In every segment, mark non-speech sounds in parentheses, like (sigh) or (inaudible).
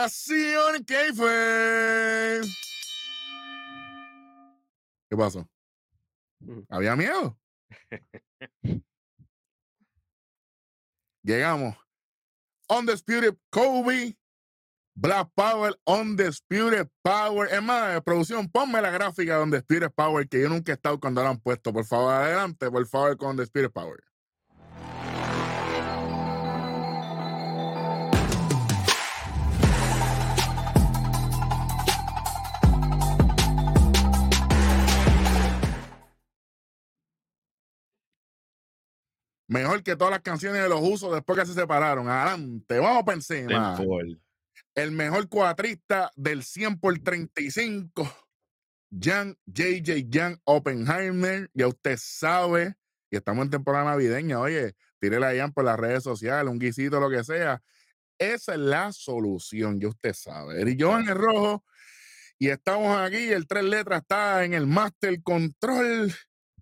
Nación ¿Qué fue? ¿Qué pasó? ¿Había miedo? Llegamos. Undisputed Kobe. Black Power, Undisputed Power. Es más, producción, ponme la gráfica de Undisputed Power que yo nunca he estado cuando la han puesto. Por favor, adelante, por favor, con Undisputed Power. Mejor que todas las canciones de los usos después que se separaron. Adelante, vamos para encima. El mejor cuatrista del 100 por 35. Jan JJ Jan Oppenheimer. Ya usted sabe. Y estamos en temporada navideña. Oye, tírele a Jan por las redes sociales, un guisito, lo que sea. Esa es la solución, ya usted sabe. Y yo en el rojo. Y estamos aquí. El tres letras está en el Master Control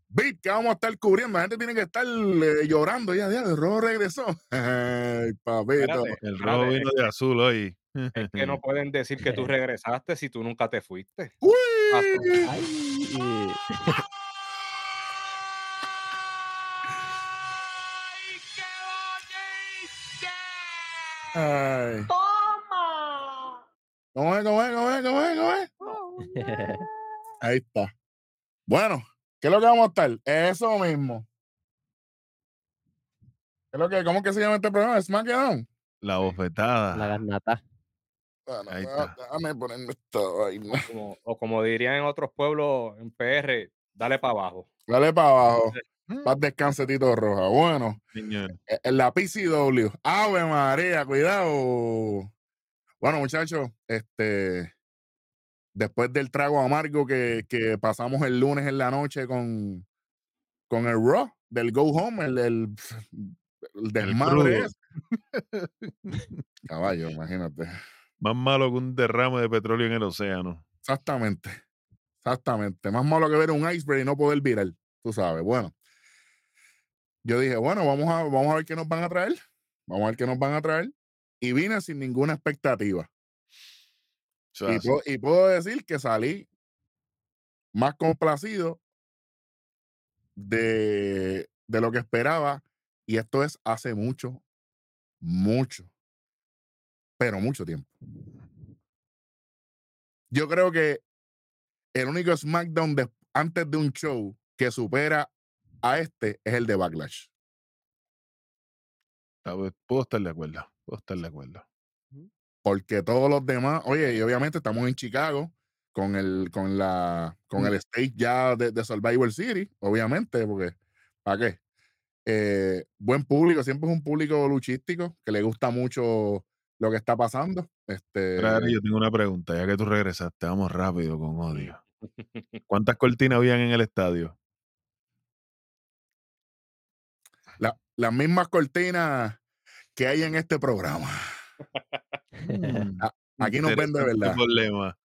beat que vamos a estar cubriendo. La gente tiene que estar eh, llorando ya, ya, el rojo regresó. (laughs) Ay, papito. el rojo vino de azul hoy. Es que no (laughs) pueden decir que tú (laughs) regresaste si tú nunca te fuiste. ¡Uy! Ay. Ay. ¡Toma! ¿Cómo es, cómo es, cómo es, cómo es, cómo es? Ahí está. Bueno, ¿Qué es lo que vamos a estar? Eso mismo. ¿Qué es lo que, ¿Cómo que se llama este programa? ¿SmackDown? La bofetada. La garnata. Bueno, Ahí déjame- está. déjame ponerme esto ahí. Como- o como dirían en otros pueblos en PR, dale para abajo. Dale para abajo. Mm. Paz descanse, Tito Roja. Bueno, Señor. eh, en la PCW. Ave María, cuidado. Bueno, muchachos, este. Después del trago amargo que, que pasamos el lunes en la noche con, con el Raw del Go Home, el, el, el desmadre. (laughs) Caballo, imagínate. Más malo que un derrame de petróleo en el océano. Exactamente. Exactamente. Más malo que ver un iceberg y no poder virar. Tú sabes. Bueno. Yo dije, bueno, vamos a, vamos a ver qué nos van a traer. Vamos a ver qué nos van a traer. Y vine sin ninguna expectativa. Y puedo, y puedo decir que salí más complacido de, de lo que esperaba. Y esto es hace mucho, mucho, pero mucho tiempo. Yo creo que el único SmackDown de- antes de un show que supera a este es el de Backlash. Puedo estar de acuerdo. Puedo estar de acuerdo. Porque todos los demás, oye, y obviamente estamos en Chicago con el, con la, con el stage ya de, de Survivor City, obviamente, porque ¿para qué? Eh, buen público, siempre es un público luchístico que le gusta mucho lo que está pasando. Este, Pero yo tengo una pregunta, ya que tú regresaste, vamos rápido con odio. ¿Cuántas cortinas habían en el estadio? la- las mismas cortinas que hay en este programa. (laughs) Mm, Aquí nos ven de verdad. problema.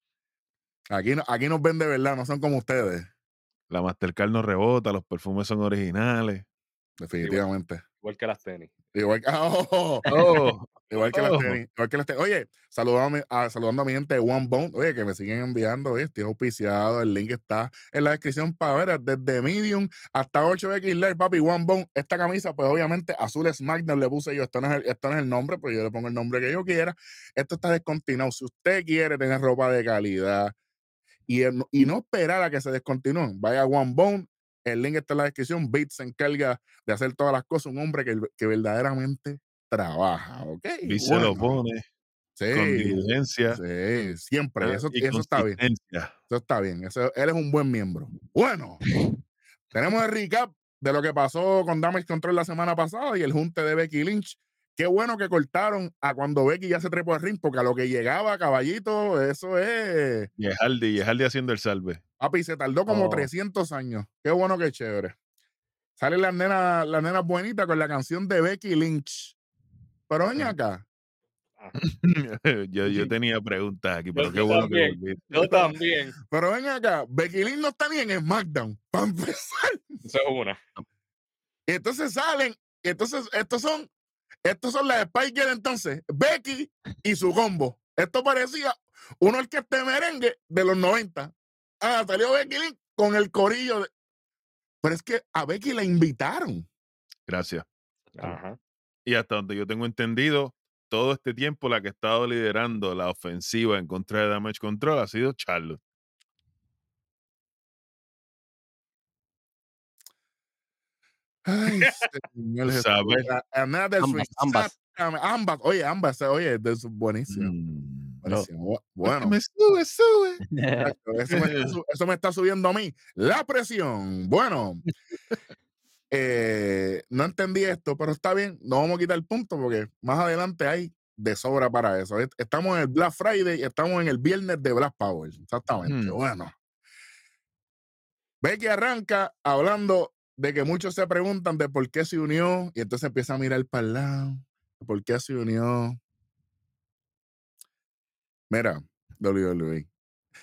Aquí, no- aquí nos ven de verdad, no son como ustedes, La Mastercard no rebota, los perfumes son originales. Definitivamente. Igual que las tenis. Igual que, (laughs) oh, Oh, Igual que las Oh. tenis, igual que las tenis. Oye, saludando a, mi- a- saludando a mi gente de One Bone. Oye, que me siguen enviando. Oye, estoy auspiciado. El link está en la descripción para ver desde Medium hasta 8XL, papi. One Bone. Esta camisa, pues obviamente azul SmackDown le puse yo. Esto no, es el, esto no es el nombre, pues yo le pongo el nombre que yo quiera. Esto está descontinuado. Si usted quiere tener ropa de calidad y, y no esperar a que se descontinúen, vaya a One Bone. El link está en la descripción. Beat se encarga de hacer todas las cosas. Un hombre que, que verdaderamente trabaja, ¿ok? y se lo Bueno, pone sí, con diligencia sí, siempre, ah, eso, eso está bien, eso está bien, eso, él es un buen miembro. Bueno, tenemos el recap de lo que pasó con Damage Control la semana pasada y el junte de Becky Lynch. Qué bueno que cortaron a cuando Becky ya se trepó al ring, porque a lo que llegaba, caballito, eso es. Y es Hardy, y es Hardy haciendo el salve. Papi, se tardó como Oh. 300 años. Qué bueno, qué chévere. Sale la nena, la nena buenita con la canción de Becky Lynch. Pero ven acá. (laughs) yo, yo Sí. tenía preguntas aquí, pero Yo- qué yo bueno que volviste. Yo también. (laughs) Pero ven acá. Becky Lynch no está ni en SmackDown. Para empezar. Eso es una. Y entonces salen. Entonces, estos son. Estos son las Spiker entonces. Becky y su combo. Esto parecía uno el que este merengue de los 90. Ah, salió Becky Lynch con el corillo. De... Pero es que a Becky la invitaron. Gracias. Ajá. Y hasta donde yo tengo entendido, todo este tiempo la que ha estado liderando la ofensiva en contra de Damage Control ha sido Charlotte. Ay, (laughs) señor Jesús. Ambas, ambas. Oye, ambas. Oye, es buenísimo. Mm. buenísimo. Bueno, Me sube, sube. (laughs) Exacto, Eso me, está, (laughs) eso me está subiendo a mí. La presión. Bueno, eh, no entendí esto, pero está bien. No vamos a quitar el punto porque más adelante hay de sobra para eso. Est- Estamos en el Black Friday y estamos en el viernes de Black Power. Exactamente. Hmm. Bueno. Becky arranca hablando de que muchos se preguntan de por qué se unió y entonces empieza a mirar para el lado. ¿Por qué se unió? Mira, WWE.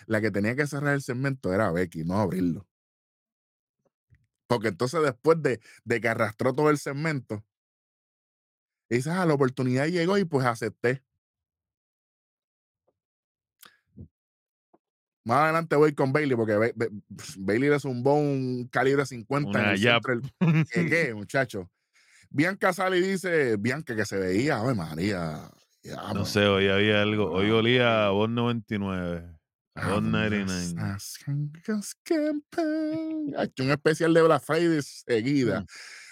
La que tenía que cerrar el segmento era Becky, no abrirlo. Porque entonces después de, de que arrastró todo el segmento, dices, ah, la oportunidad llegó y pues acepté. Más adelante voy con Bailey porque Ba- Ba- Bailey le zumbó un calibre 50 en Una el centro del- (laughs) ¿Qué, qué, muchacho? Bianca sale y dice, Bianca que se veía, ¡ay María! No diablo, sé, hoy había algo. Hoy olía a Voz 99. A ah, ¿dónde 99. estás, Genghis Khan? Ha hecho un especial de Black Friday seguida. Mm.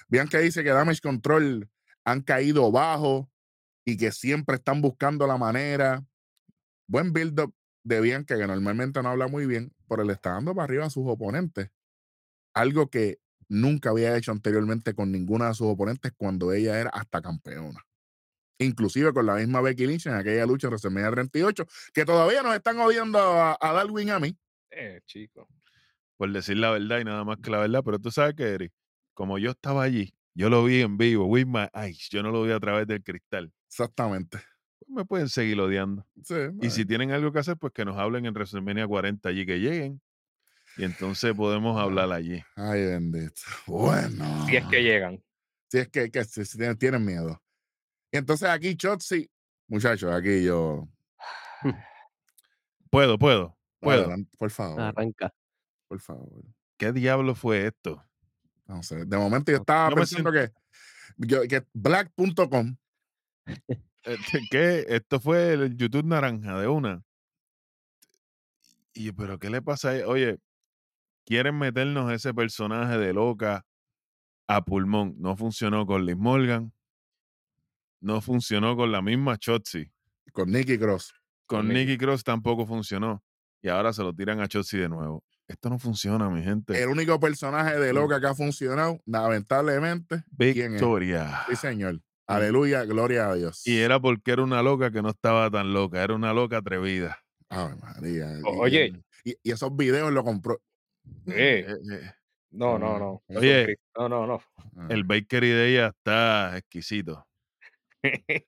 Bianca dice que Damage Control han caído bajo y que siempre están buscando la manera. Buen build-up de Bianca, que normalmente no habla muy bien, pero le está dando para arriba a sus oponentes. Algo que nunca había hecho anteriormente con ninguna de sus oponentes cuando ella era hasta campeona. Inclusive con la misma Becky Lynch en aquella lucha en WrestleMania 38, que todavía nos están odiando a, a Darwin a mí. Eh, chico. Por decir la verdad y nada más que la verdad. Pero tú sabes que, Eric, como yo estaba allí, yo lo vi en vivo, with my eyes, yo no lo vi a través del cristal. Exactamente. Pues me pueden seguir odiando. Sí, Y si tienen algo que hacer, pues que nos hablen en WrestleMania 40 allí, que lleguen. Y entonces podemos hablar allí. Ay, bendito. Bueno. Si es que llegan. Si es que, que si- si tienen, tienen miedo. Y entonces aquí, Chotzi, muchachos, aquí yo. (laughs) Puedo, puedo, puedo. Adelante, por favor, Arranca. por favor. ¿Qué diablo fue esto? No sé. De momento yo estaba pensando que, yo, que black.com, (laughs) ¿Qué? Esto fue el YouTube naranja de una. Y yo, pero ¿qué le pasa a e-? Oye, quieren meternos ese personaje de loca a pulmón. No funcionó con Liz Morgan. No funcionó con la misma Chotzi. con Nicky Cross. Con Con Nicky Cross tampoco funcionó. Y ahora se lo tiran a Chotzi de nuevo. Esto no funciona, mi gente. El único personaje de loca que ha funcionado, lamentablemente. Victoria. Sí, señor. Aleluya, gloria a Dios. Y era porque era una loca que no estaba tan loca. Era una loca atrevida. Ave María. O- y- oye. Y, y esos videos lo compró. Eh, Eh, eh, no, no, Ah, no. Oye. No, no, no. Ah. El bakery de ella está exquisito. (laughs)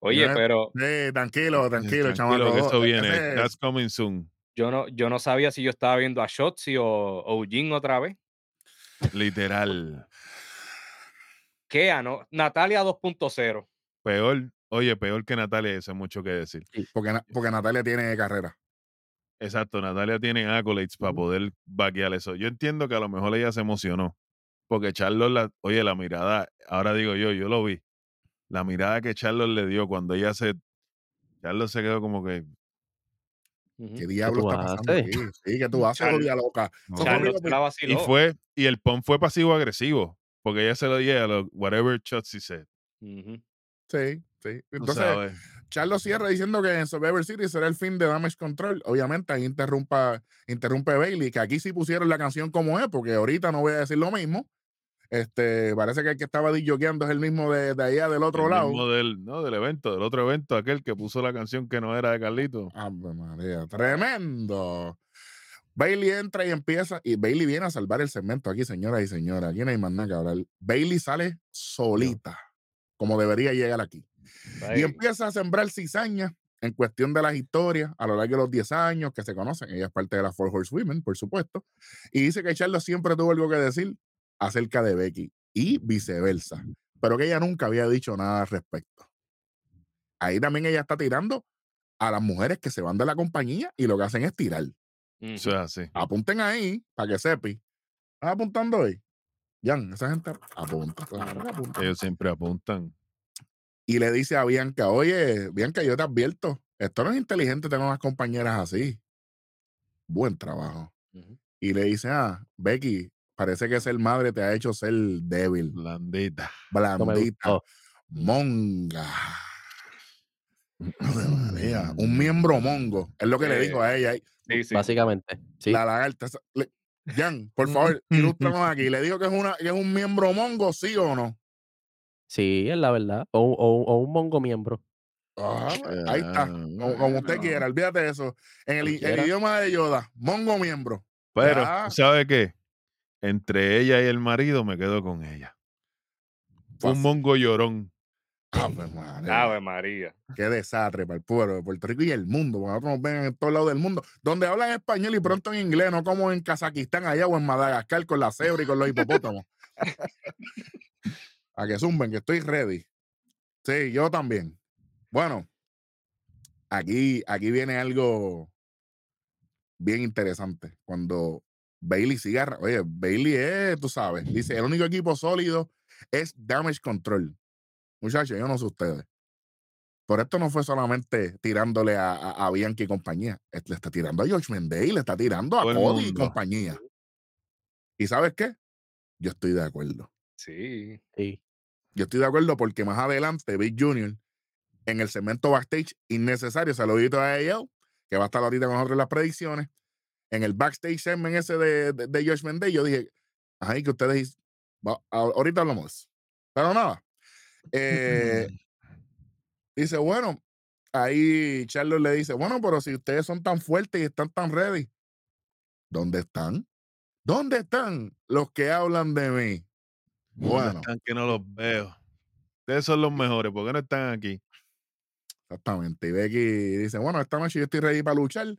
Oye, pero Sí, tranquilo, tranquilo, Tranquilo, que eso E- viene. That's coming soon. yo no, yo no sabía si yo estaba viendo a Shotzi o, o Eugene otra vez. Literal. Natalia 2.0. Peor, oye, peor que Natalia, eso es mucho que decir. porque, porque Natalia tiene carrera. Exacto, Natalia tiene accolades para poder vaquear eso. Yo entiendo que a lo mejor ella se emocionó. Porque Charlos, la, oye, la mirada, ahora digo yo, yo lo vi. La mirada que Charlos le dio cuando ella se. Charlos se quedó como que. ¿Qué diablo está pasando aquí? Sí, (laughs) que tú haces, Charlo- loca. Y fue, y el pon fue pasivo-agresivo. Porque ella se lo dio a lo whatever Chotzi said. Ujú. Sí, sí. Entonces. Charlo cierra diciendo que en Survivor City será el fin de Damage Control. Obviamente, ahí interrumpa, interrumpe Bailey, que aquí sí pusieron la canción como es, porque ahorita no voy a decir lo mismo. Este, parece que el que estaba disjoqueando es el mismo de, de allá del otro el lado. mismo del, no, del evento, del otro evento, aquel que puso la canción que no era de Carlito. Ave María, tremendo. Bailey entra y empieza, y Bailey viene a salvar el segmento aquí, señoras y señores. Aquí no hay más nada que hablar. Bailey sale solita, como debería llegar aquí. Y empieza a sembrar cizaña en cuestión de las historias a lo largo de los 10 años que se conocen. Ella es parte de las Four Horsewomen, por supuesto. Y dice que Charlo siempre tuvo algo que decir acerca de Becky y viceversa, pero que ella nunca había dicho nada al respecto. Ahí también ella está tirando a las mujeres que se van de la compañía y lo que hacen es tirar. Apunten ahí para que sepi. ¿Estás apuntando hoy? Jan, esa gente apunta. Ellos siempre apuntan. Y le dice a Bianca, oye, Bianca, yo te advierto, esto no es inteligente tener unas compañeras así. Buen trabajo. Y le dice, ah, Becky, parece que ser madre te ha hecho ser débil, Blandita. Blandita, gustó. monga. Ave María, Un miembro mongo. Es lo que le dijo a ella. Sí, sí. Básicamente. Sí. La lagarta. le- Jan, por favor, ilústranos aquí. ¿Le digo que es, una, que es un miembro mongo, sí o no? Sí, es la verdad. O, o- o un mongo miembro. Ah, ahí está. Como, como usted Bueno. quiera, olvídate de eso. En el, idioma de Yoda, mongo miembro. Pero, Ya. ¿sabe qué? Entre ella y el marido me quedo con ella. Fácil. Un mongo llorón. Ave (laughs) María. Ave María. Qué desastre para el pueblo de Puerto Rico y el mundo. porque Nosotros nos ven en todos lados del mundo, donde hablan español y pronto en inglés, no como en Kazajistán allá o en Madagascar con la cebra y con los hipopótamos. (laughs) A que zumben, que estoy ready. Sí, yo también. Bueno, aquí, aquí viene algo bien interesante. Cuando Bailey cigarra, oye, Bailey es, tú sabes, dice, el único equipo sólido es Damage Control. Muchachos, yo no sé ustedes. Por esto no fue solamente tirándole a, a, a Bianchi y compañía. Le está tirando a George Mendey, le está tirando a Todo Cody y compañía. ¿Y sabes qué? Yo estoy de acuerdo. Sí. Sí. Yo estoy de acuerdo porque más adelante Big Junior en el segmento backstage innecesario, saludito a AL, que va a estar ahorita con nosotros en las predicciones. En el backstage segment ese de, de, de Josh Mendez, yo dije, ay, que ustedes, ahorita hablamos. de eso". Pero nada. Eh, (laughs) dice, bueno, ahí Charlos le dice, bueno, pero si ustedes son tan fuertes y están tan ready, ¿dónde están? ¿Dónde están los que hablan de mí? ¿Dónde Bueno. están que no los veo? Ustedes son los mejores. ¿Por qué no están aquí? Exactamente. Y Becky dice, bueno, esta noche yo estoy ready para luchar.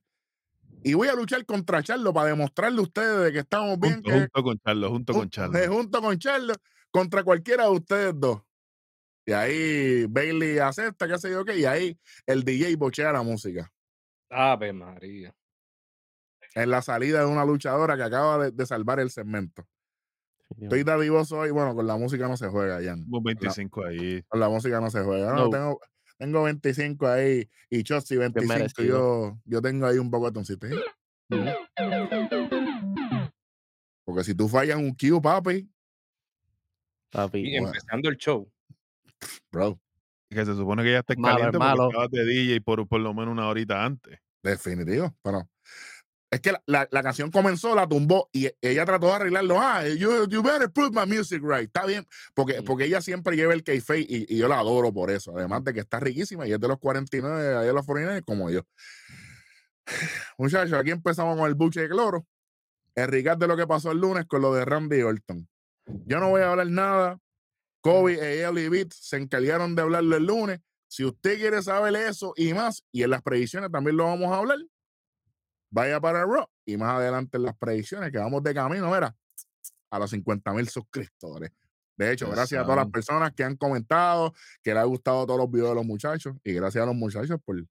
Y voy a luchar contra Charlo para demostrarle a ustedes de que estamos bien. Junto, que- junto con Charlo, junto con Charlo. (laughs) junto con Charlo, contra cualquiera de ustedes dos. Y ahí Bailey acepta, qué sé yo qué, y ahí el DJ bochea la música. Ave María. En la salida de una luchadora que acaba de, de salvar el segmento. Estoy dadivoso hoy, bueno, con la música no se juega, Jan. Hubo 25 ahí. Con la música no se juega. No, No. tengo, tengo 25 ahí y Chotzi 25. merecido. Yo, yo tengo ahí un botoncito. ¿sí? Porque si tú fallas un Q, papi, Papi. Y Bueno. empezando el show. Bro, Que se supone que ya está Malo, caliente hermano. porque estabas de DJ por, por lo menos una horita antes. definitivo. Pero es que la, la- la canción comenzó, la tumbó y ella trató de arreglarlo. Ah, you, you better put my music right. Está bien. Porque, porque ella siempre lleva el kayfabe y, y yo la adoro por eso. Además de que está riquísima y es de los 49, ahí de los 49 como yo. (sighs) Muchachos, aquí empezamos con el buche de cloro. El recap de lo que pasó el lunes con lo de Randy Orton. Yo no voy a hablar nada. Kobe, AL y Beat se encargaron de hablarlo el lunes. Si usted quiere saber eso y más, y en las predicciones también lo vamos a hablar, vaya para Raw y más adelante en las predicciones que vamos de camino, mira, a los 50 mil suscriptores. De hecho, gracias a todas las personas que han comentado, que les ha gustado todos los videos de los muchachos y gracias a los muchachos por,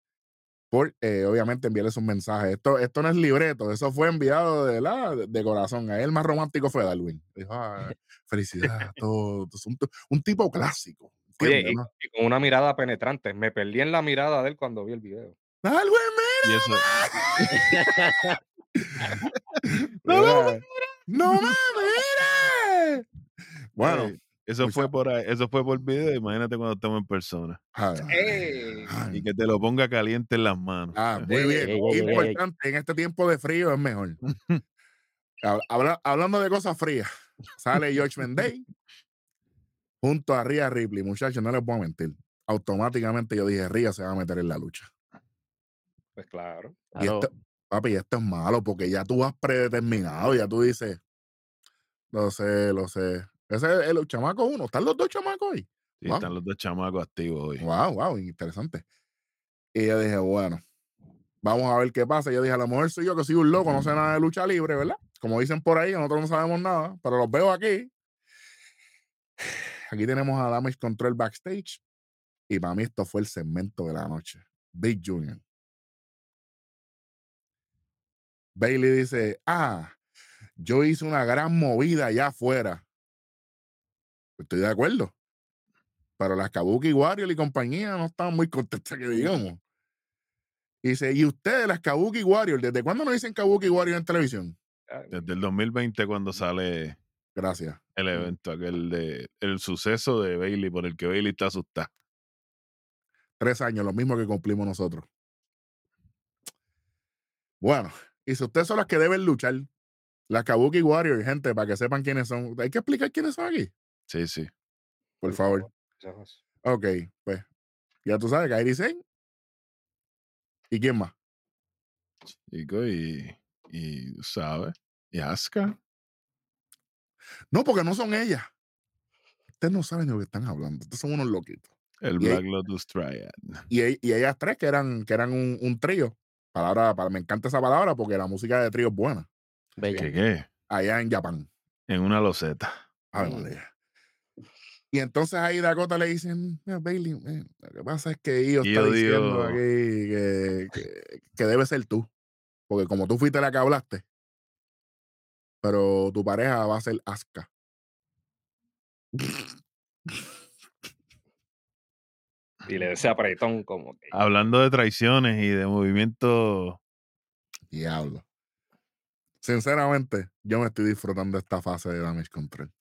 por eh, obviamente enviarles un mensaje. Esto, esto no es libreto, eso fue enviado de, la, de, de corazón. A él más romántico fue Darwin. Dijo, "Ah, (laughs) felicidades, todo, un, un tipo clásico. Oye, ¿entiendes, y, no? y con una mirada penetrante. Me perdí en la mirada de él cuando vi el video. Darwin, Y eso, No, (laughs) (laughs) no, Mira, ¡No me mires! Bueno, eso mucha- fue por ahí, eso fue por video. Imagínate cuando estamos en persona. ay, ay, Y que te lo ponga caliente en las manos. ah, muy Ey, bien. ey, ey, ey, ey. Importante, en este tiempo de frío es mejor. (laughs) Hab- habla- hablando de cosas frías, sale George Mendey junto a Rhea Ripley. Muchachos, no les puedo mentir. Automáticamente yo dije, Rhea se va a meter en la lucha. Pues claro. Y esto, papi, esto es malo porque ya tú has predeterminado, ya tú dices, lo sé, lo sé. Ese es el chamaco uno. ¿Están los dos chamacos ahí? Sí, wow. Están los dos chamacos activos hoy. Wow, wow, interesante. Y yo dije, bueno, vamos a ver qué pasa. Yo dije, a lo mejor soy yo que soy un loco, no sé nada de lucha libre, ¿verdad? Como dicen por ahí, nosotros no sabemos nada, pero los veo aquí. (sighs) Aquí tenemos a Damage Control backstage. Y para mí esto fue el segmento de la noche. Big Junior, Bailey dice, ah, yo hice una gran movida allá afuera. Estoy de acuerdo. Pero las Kabuki Warriors y compañía no estaban muy contentas que digamos. Y dice, ¿y ustedes, las Kabuki Warriors, desde cuándo no dicen Kabuki Warriors en televisión? Desde el 2020 cuando sale Gracias. el evento, aquel de el suceso de Bailey por el que Bailey está asustada. Tres años, lo mismo que cumplimos nosotros. Bueno, y si ustedes son las que deben luchar, las Kabuki Warriors, gente, para que sepan quiénes son. Hay que explicar quiénes son aquí, Sí, sí. por favor. Ok, pues ya tú sabes, Kairi Sen. ¿Y quién más? Chico, y, y ¿sabes? Y Asuka. No, porque no son ellas. Ustedes no saben de lo que están hablando. Ustedes son unos loquitos. El Y ahí- Black Lotus Triad. (laughs) Y, e- y ellas tres que eran, que eran un, un trío. Palabra, para, me encanta esa palabra porque la música de trío es buena. ¿Qué qué? Allá en Japón. En una loseta. Ave Mm. Y entonces ahí Dakota le dicen, "Mira, Bailey, eh, lo que pasa es que Io está diciendo aquí que, que, que debe ser tú. Porque como tú fuiste la que hablaste, pero tu pareja va a ser Asuka. Y le ese apretón como que. Hablando de traiciones y de movimientos. Diablo. Sinceramente, yo me estoy disfrutando de esta fase de Damage Control.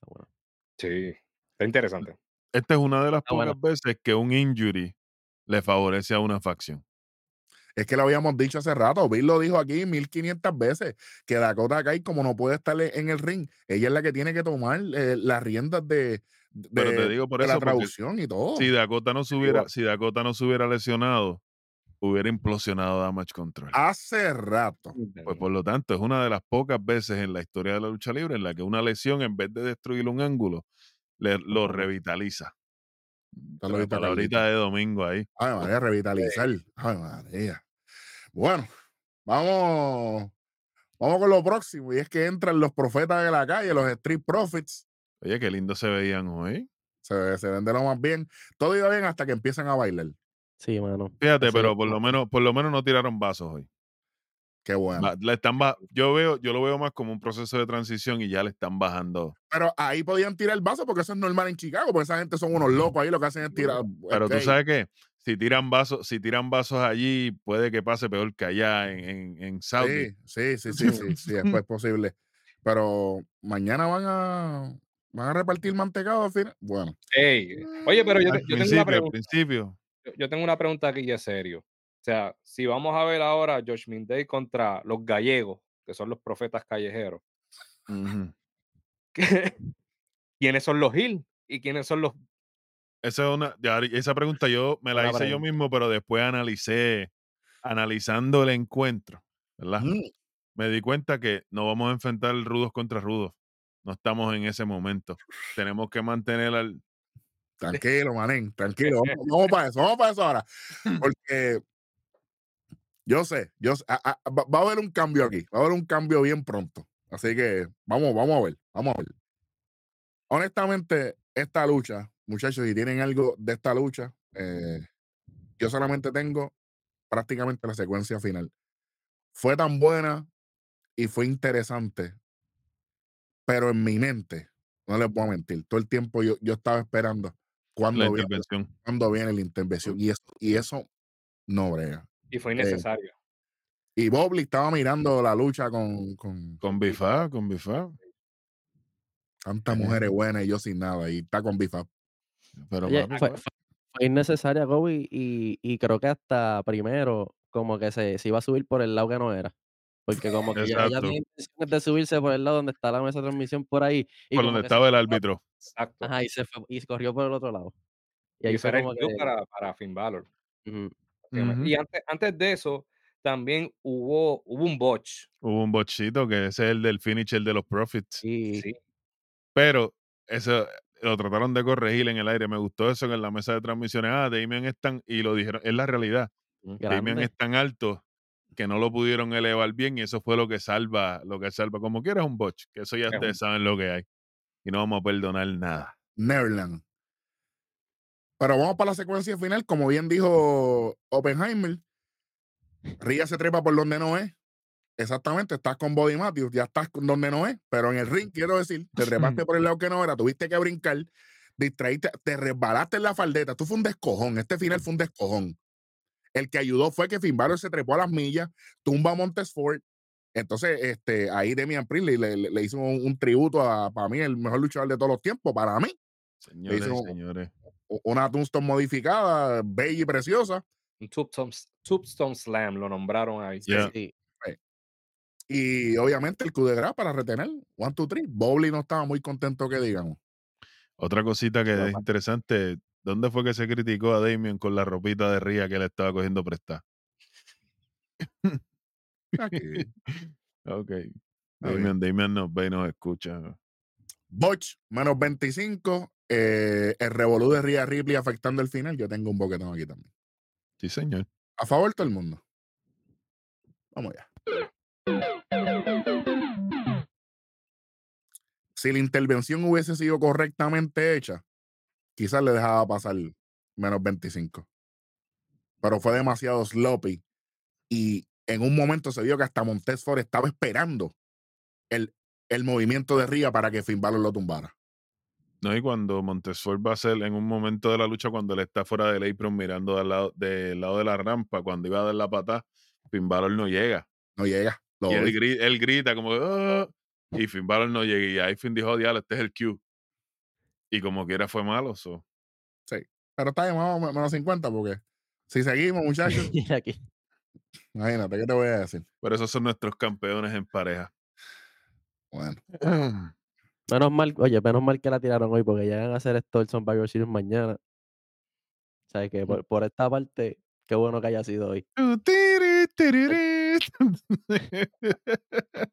Está bueno. Sí. Está interesante. Esta es una de las Ah, bueno. pocas veces que un injury le favorece a una facción. Es que lo habíamos dicho hace rato, Bill lo dijo aquí 1500 veces, que Dakota Kai, como no puede estar e- en el ring, ella es la que tiene que tomar eh, las riendas de, de, Pero te digo por de eso, la traducción y todo. Si Dakota no se hubiera, si Dakota no se hubiera lesionado, hubiera implosionado Damage Control. Hace rato. Pues por lo tanto, es una de las pocas veces en la historia de la lucha libre en la que una lesión, en vez de destruir un ángulo, le- lo revitaliza. Saludito a Palabrita de domingo ahí. Ay, María, revitalizar. Ay, María. Bueno, vamos, vamos con lo próximo. Y es que entran los profetas de la calle, los Street Profits. Oye, qué lindo se veían hoy. Se, se ven de lo más bien. Todo iba bien hasta que empiezan a bailar. Sí, mano. Fíjate, pero por lo menos, por lo menos no tiraron vasos hoy. Qué bueno. Le están yo veo, yo lo veo más como un proceso de transición y ya le están bajando. Pero ahí podían tirar el vaso porque eso es normal en Chicago, porque esa gente son unos locos ahí, lo que hacen es tirar. Pero tú sabes que si tiran vasos, si tiran vasos allí, puede que pase peor que allá en, en, en Saudi. Sí, sí, sí, sí, sí, sí, es pues (laughs) posible. Pero mañana van a van a repartir mantecado al final. Bueno, Ey, Oye, pero yo, Al te- yo tengo una al pregunta. principio. Yo, yo tengo una pregunta aquí ya serio. O sea, si vamos a ver ahora Josh Day contra los gallegos, que son los profetas callejeros. (laughs) ¿quiénes son los Hill y quiénes son los Esa es una, esa pregunta yo me la hice yo mismo, pero después analicé, analizando el encuentro, ¿verdad? mm, Me di cuenta que no vamos a enfrentar rudos contra rudos. No estamos en ese momento. Tenemos que mantener al. (laughs) tranquilo, manén, tranquilo. (laughs) Vamos, vamos para eso, vamos para eso ahora. Porque yo sé, yo sé, a- a- va, va a haber un cambio aquí, va a haber un cambio bien pronto. Así que vamos, vamos a ver, vamos a ver. Honestamente, esta lucha, muchachos, si tienen algo de esta lucha, eh, yo solamente tengo prácticamente la secuencia final. Fue tan buena y fue interesante, pero en mi mente, no les voy a mentir, todo el tiempo yo, yo estaba esperando cuando viene, cuando viene la intervención y eso, y eso no brega. Y fue Eh, innecesario? Y Bobby estaba mirando la lucha con, con Con Bifa, con Bifa. tantas eh. mujeres buenas y yo sin nada, y está con Bifa. Pero Oye, papi, fue, fue- innecesaria, Kobe, y, y creo que hasta primero como que se, se iba a subir por el lado que no era. Porque como que ya, ya tenía intenciones de subirse por el lado donde está la mesa de transmisión por ahí. Y por donde estaba el árbitro. Exacto. Ajá, y se fue, y corrió por el otro lado. Y Y ahí fue como que. para, para Finn Balor. Y antes, antes de eso, también hubo, hubo un botch. Hubo un bochito que ese es el del finisher de los Profits. y Sí. Pero eso lo trataron de corregir en el aire. Me gustó eso que en la mesa de transmisiones. Ah, Damien es tan. Y lo dijeron, es la realidad. Damien grande. es tan alto que no lo pudieron elevar bien y eso fue lo que salva, lo que salva. Como quieras un botch, que eso ya Es ustedes un- saben lo que hay. Y no vamos a perdonar nada. Neverland. Pero vamos para la secuencia final, como bien dijo Oppenheimer. Ría se trepa por donde no es. Exactamente, estás con Body Matthews, ya estás donde no es, pero en el ring, (laughs) quiero decir, te trepaste por el lado que no era, tuviste que brincar, distraíste, te resbalaste en la faldeta, tú fue un descojón, este final fue un descojón. El que ayudó fue que Finn se trepó a las millas, tumba a Montesford, entonces este, ahí Demian Priestley le, le, hizo un, tributo a, para mí, el mejor luchador de todos los tiempos, para mí. Señores, señores. Una Tombstone modificada, bella y preciosa. Un Tombstone, Slam lo nombraron ahí. Sí. Y obviamente el coup de para retener. One, two, three. Bowley no estaba muy contento que digamos. Otra cosita que es interesante, ¿dónde fue que se criticó a Damien con la ropita de Ría que le estaba cogiendo prestada? Aquí. (laughs) ok. Damien, Damien nos ve y nos escucha. Botch, menos 25. Eh, el revolú de Ria Ripley afectando el final. Yo tengo un boquetón aquí también. Sí, señor. A favor todo el mundo. Vamos allá. Si la intervención hubiese sido correctamente hecha, quizás le dejaba pasar menos 25. Pero fue demasiado sloppy. Y en un momento se vio que hasta Montesford estaba esperando el, el movimiento de Ría para que Finn Balor lo tumbara. No, y cuando Montesford va a ser en un momento de la lucha, cuando él está fuera del apron mirando del lado, del lado de la rampa, cuando iba a dar la patada, Finn Balor no llega. No llega. Y él, grita como, ah", y Finn Balor no llega. Y ahí Finn dijo, diablo, este es el Q. Y como quiera fue malo. So. Sí, pero está vamos menos 50 porque si seguimos, muchachos. (laughs) aquí. Imagínate, ¿qué te voy a decir? Pero esos son nuestros campeones en pareja. Bueno. (clears throat) Menos mal, oye, menos mal que la tiraron hoy porque llegan a hacer esto el Survivor Series mañana. O sea que por, por, esta parte, qué bueno que haya sido hoy. (laughs)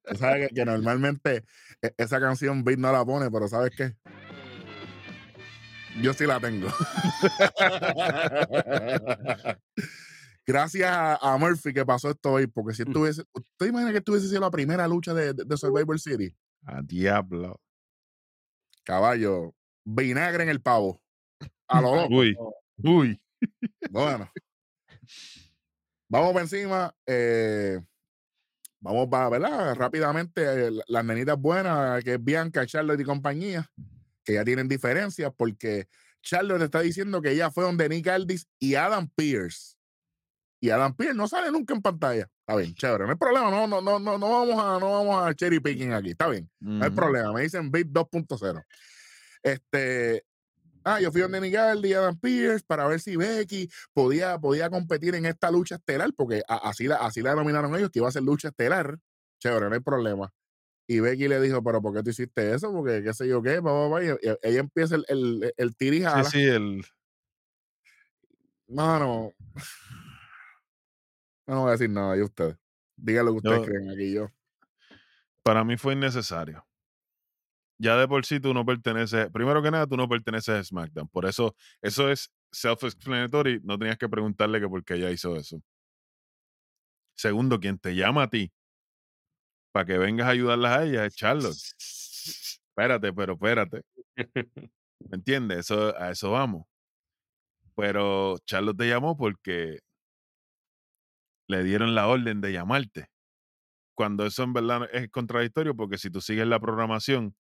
Tú sabes que, normalmente e, esa canción Beat no la pone, pero ¿sabes qué? Yo sí la tengo. (laughs) Gracias a, Murphy que pasó esto hoy, porque si mm. estuviese, ¿usted imagina que estuviese sido la primera lucha de, de, Survivor City? A diablo. Caballo, vinagre en el pavo. A lo (laughs) loco. Uy, uy. Bueno. (laughs) Vamos por encima. Eh, vamos para, ¿verdad? Rápidamente, eh, las nenitas buenas, que es Bianca, Charlotte y compañía, que ya tienen diferencias porque Charlotte está diciendo que ella fue donde Nick Aldis y Adam Pierce. Y Adam Pierce no sale nunca en pantalla. Está bien, chévere. No hay problema. No, no, no, no, no vamos a, no vamos a cherry picking aquí. Está bien. No hay problema. Me dicen Bit 2.0. Este, Ah, yo fui donde Miguel y Adam Pierce para ver si Becky podía, podía competir en esta lucha estelar, porque así la, así la denominaron ellos, que iba a ser lucha estelar. Chévere, no hay problema. Y Becky le dijo, pero ¿por qué tú hiciste eso? Porque qué sé yo qué, Y ella empieza el, el, el tirijala. Sí, sí, el... Mano, no voy a decir nada, y ustedes. Díganlo lo que ustedes creen aquí yo. Para mí fue innecesario ya de por sí tú no perteneces, primero que nada, tú no perteneces a SmackDown. Por eso, eso es self-explanatory. No tenías que preguntarle que por qué ella hizo eso. Segundo, quien te llama a ti para que vengas a ayudarlas a ellas es Charlotte. Espérate, pero espérate. ¿Me entiendes? Eso, a eso vamos. Pero Charlotte te llamó porque le dieron la orden de llamarte. Cuando eso en verdad es contradictorio, porque si tú sigues la programación,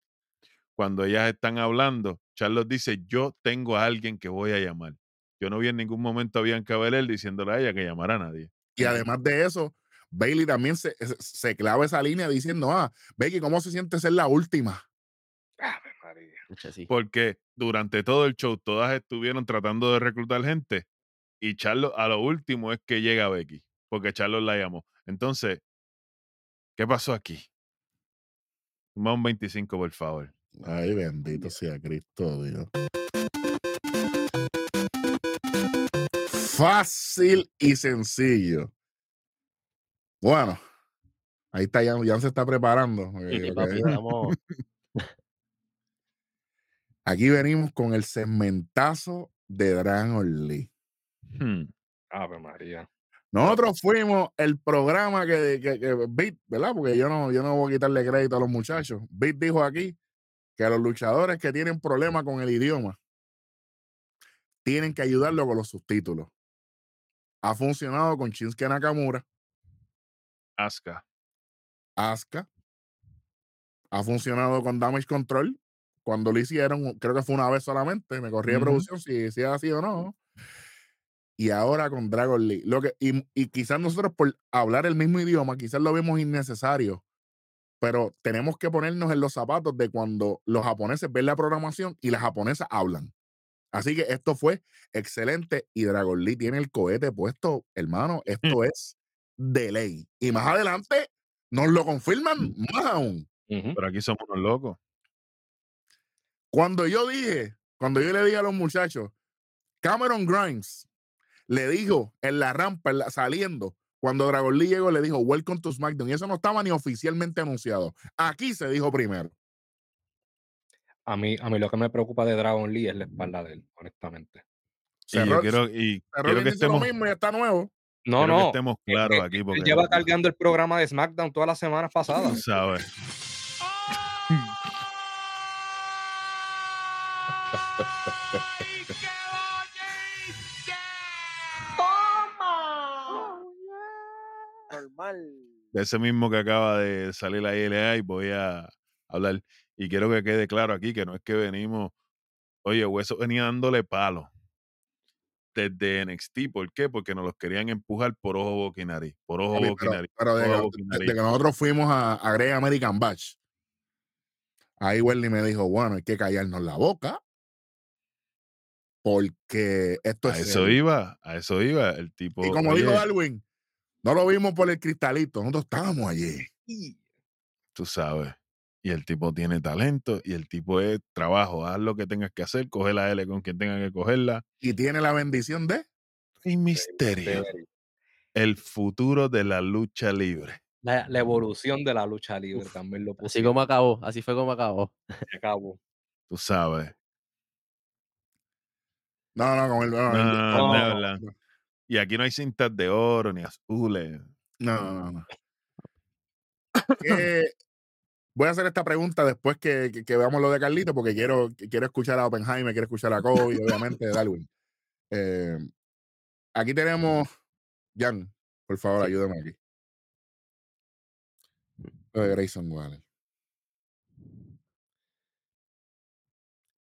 cuando ellas están hablando, Charlotte dice, yo tengo a alguien que voy a llamar. Yo no vi en ningún momento a Bianca Belair diciéndole a ella que llamara a nadie. Y además de eso, Bailey también se, se, clava esa línea diciendo, ah, Becky, ¿cómo se siente ser la última? Porque durante todo el show todas estuvieron tratando de reclutar gente y Charlotte a lo último es que llega Becky, porque Charlotte la llamó. Entonces, ¿qué pasó aquí? Más un 25, por favor. Ay, bendito sea Cristo Dios. Fácil y sencillo. Bueno, ahí está, ya, ya se está preparando. (laughs) Aquí venimos con el segmentazo de Dragon Lee. Hmm. Ave María. Nosotros fuimos el programa que, que, que Beat, ¿verdad? Porque yo no, yo no voy a quitarle crédito a los muchachos. Beat dijo aquí que los luchadores que tienen problemas con el idioma tienen que ayudarlo con los subtítulos. Ha funcionado con Shinsuke Nakamura. Asuka. Asuka. Ha funcionado con Damage Control. Cuando lo hicieron, creo que fue una vez solamente. Me corrí de producción si, si es así o no. Y ahora con Dragon Lee. Lo que, y, y quizás nosotros por hablar el mismo idioma, quizás lo vemos innecesario pero tenemos que ponernos en los zapatos de cuando los japoneses ven la programación y las japonesas hablan. Así que esto fue excelente y Dragon Lee tiene el cohete puesto, hermano, Mm. esto es de ley. Y más adelante nos lo confirman más aún. Pero aquí somos unos locos. Cuando yo dije, cuando yo le dije a los muchachos, Cameron Grimes le dijo en la rampa, en la- saliendo, cuando Dragon Lee llegó, le dijo, Welcome to SmackDown. Y eso no estaba ni oficialmente anunciado. Aquí se dijo primero. A mí, a mí lo que me preocupa de Dragon Lee es la espalda de él, honestamente. Y yo quiero, y quiero que inicio lo estemos, mismo y está nuevo. No, quiero que no. estemos él- claros él- aquí. él Porque lleva cargando el programa de SmackDown todas las semanas pasadas. sabes. (laughs) De ese mismo que acaba de salir la ILA y voy a hablar. Y quiero que quede claro aquí que no es que venimos, oye, Hueso venía dándole palo desde NXT. ¿Por qué? Porque nos los querían empujar por ojo, boca y nariz. Por ojo, boca y pero, nariz. pero de, ojo, que- nosotros fuimos a, a Great American Batch, ahí Welly me dijo, bueno, hay que callarnos la boca porque esto A es eso serio". iba, a eso iba. El tipo, Y como oye, dijo Darwin, no lo vimos por el cristalito, nosotros estábamos allí. tú sabes. Y el tipo tiene talento y el tipo es trabajo. Haz lo que tengas que hacer, coge la L con quien tenga que cogerla. Y tiene la bendición de... Y misterio. El futuro de la lucha libre. La, la evolución de la lucha libre también lo Así pusieron. como acabó, así fue como acabó. Se acabó. Tú sabes. No, no, con el... No, No, no, no. Y aquí no hay cintas de oro ni azules. no, no, no. Que- (laughs) voy a hacer esta pregunta después que, que- que veamos lo de Carlito, porque quiero, quiero escuchar a Oppenheimer, quiero escuchar a Kobe, obviamente, de Darwin. Eh, aquí tenemos... Jan, por favor, Sí. ayúdame aquí. Lo de Grayson Waller.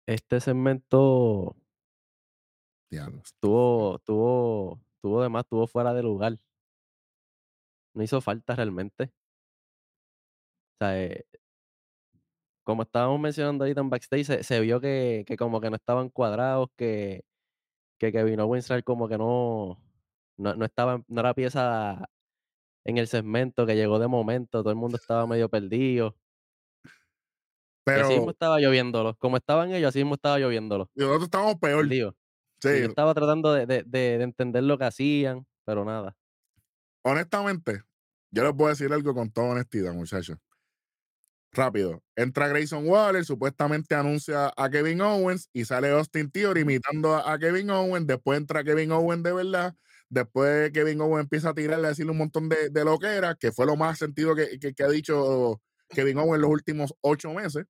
Este segmento Diablos. tuvo, tuvo, tuvo de más, tuvo fuera de lugar. No hizo falta realmente. O sea, eh, como estábamos mencionando ahorita en backstage, se, se vio que, que como que no estaban cuadrados, que, que Kevin Owens como que no, no, no estaba, no era pieza en el segmento, que llegó de momento, todo el mundo estaba medio perdido. Y así mismo Pero estaba lloviéndolo. Como estaban ellos, así mismo estaba lloviéndolo. nosotros estamos peor. Perdido. Sí, yo estaba tratando de, de- de- de entender lo que hacían, pero nada. honestamente, yo les puedo decir algo con toda honestidad, muchachos. Rápido. Entra Grayson Waller, supuestamente anuncia a Kevin Owens y sale Austin Theory imitando a, a Kevin Owens. Después entra Kevin Owens de verdad. Después Kevin Owens empieza a tirarle, a decirle un montón de, de loquera, que fue lo más sentido que, que- que ha dicho Kevin Owens en los últimos ocho meses.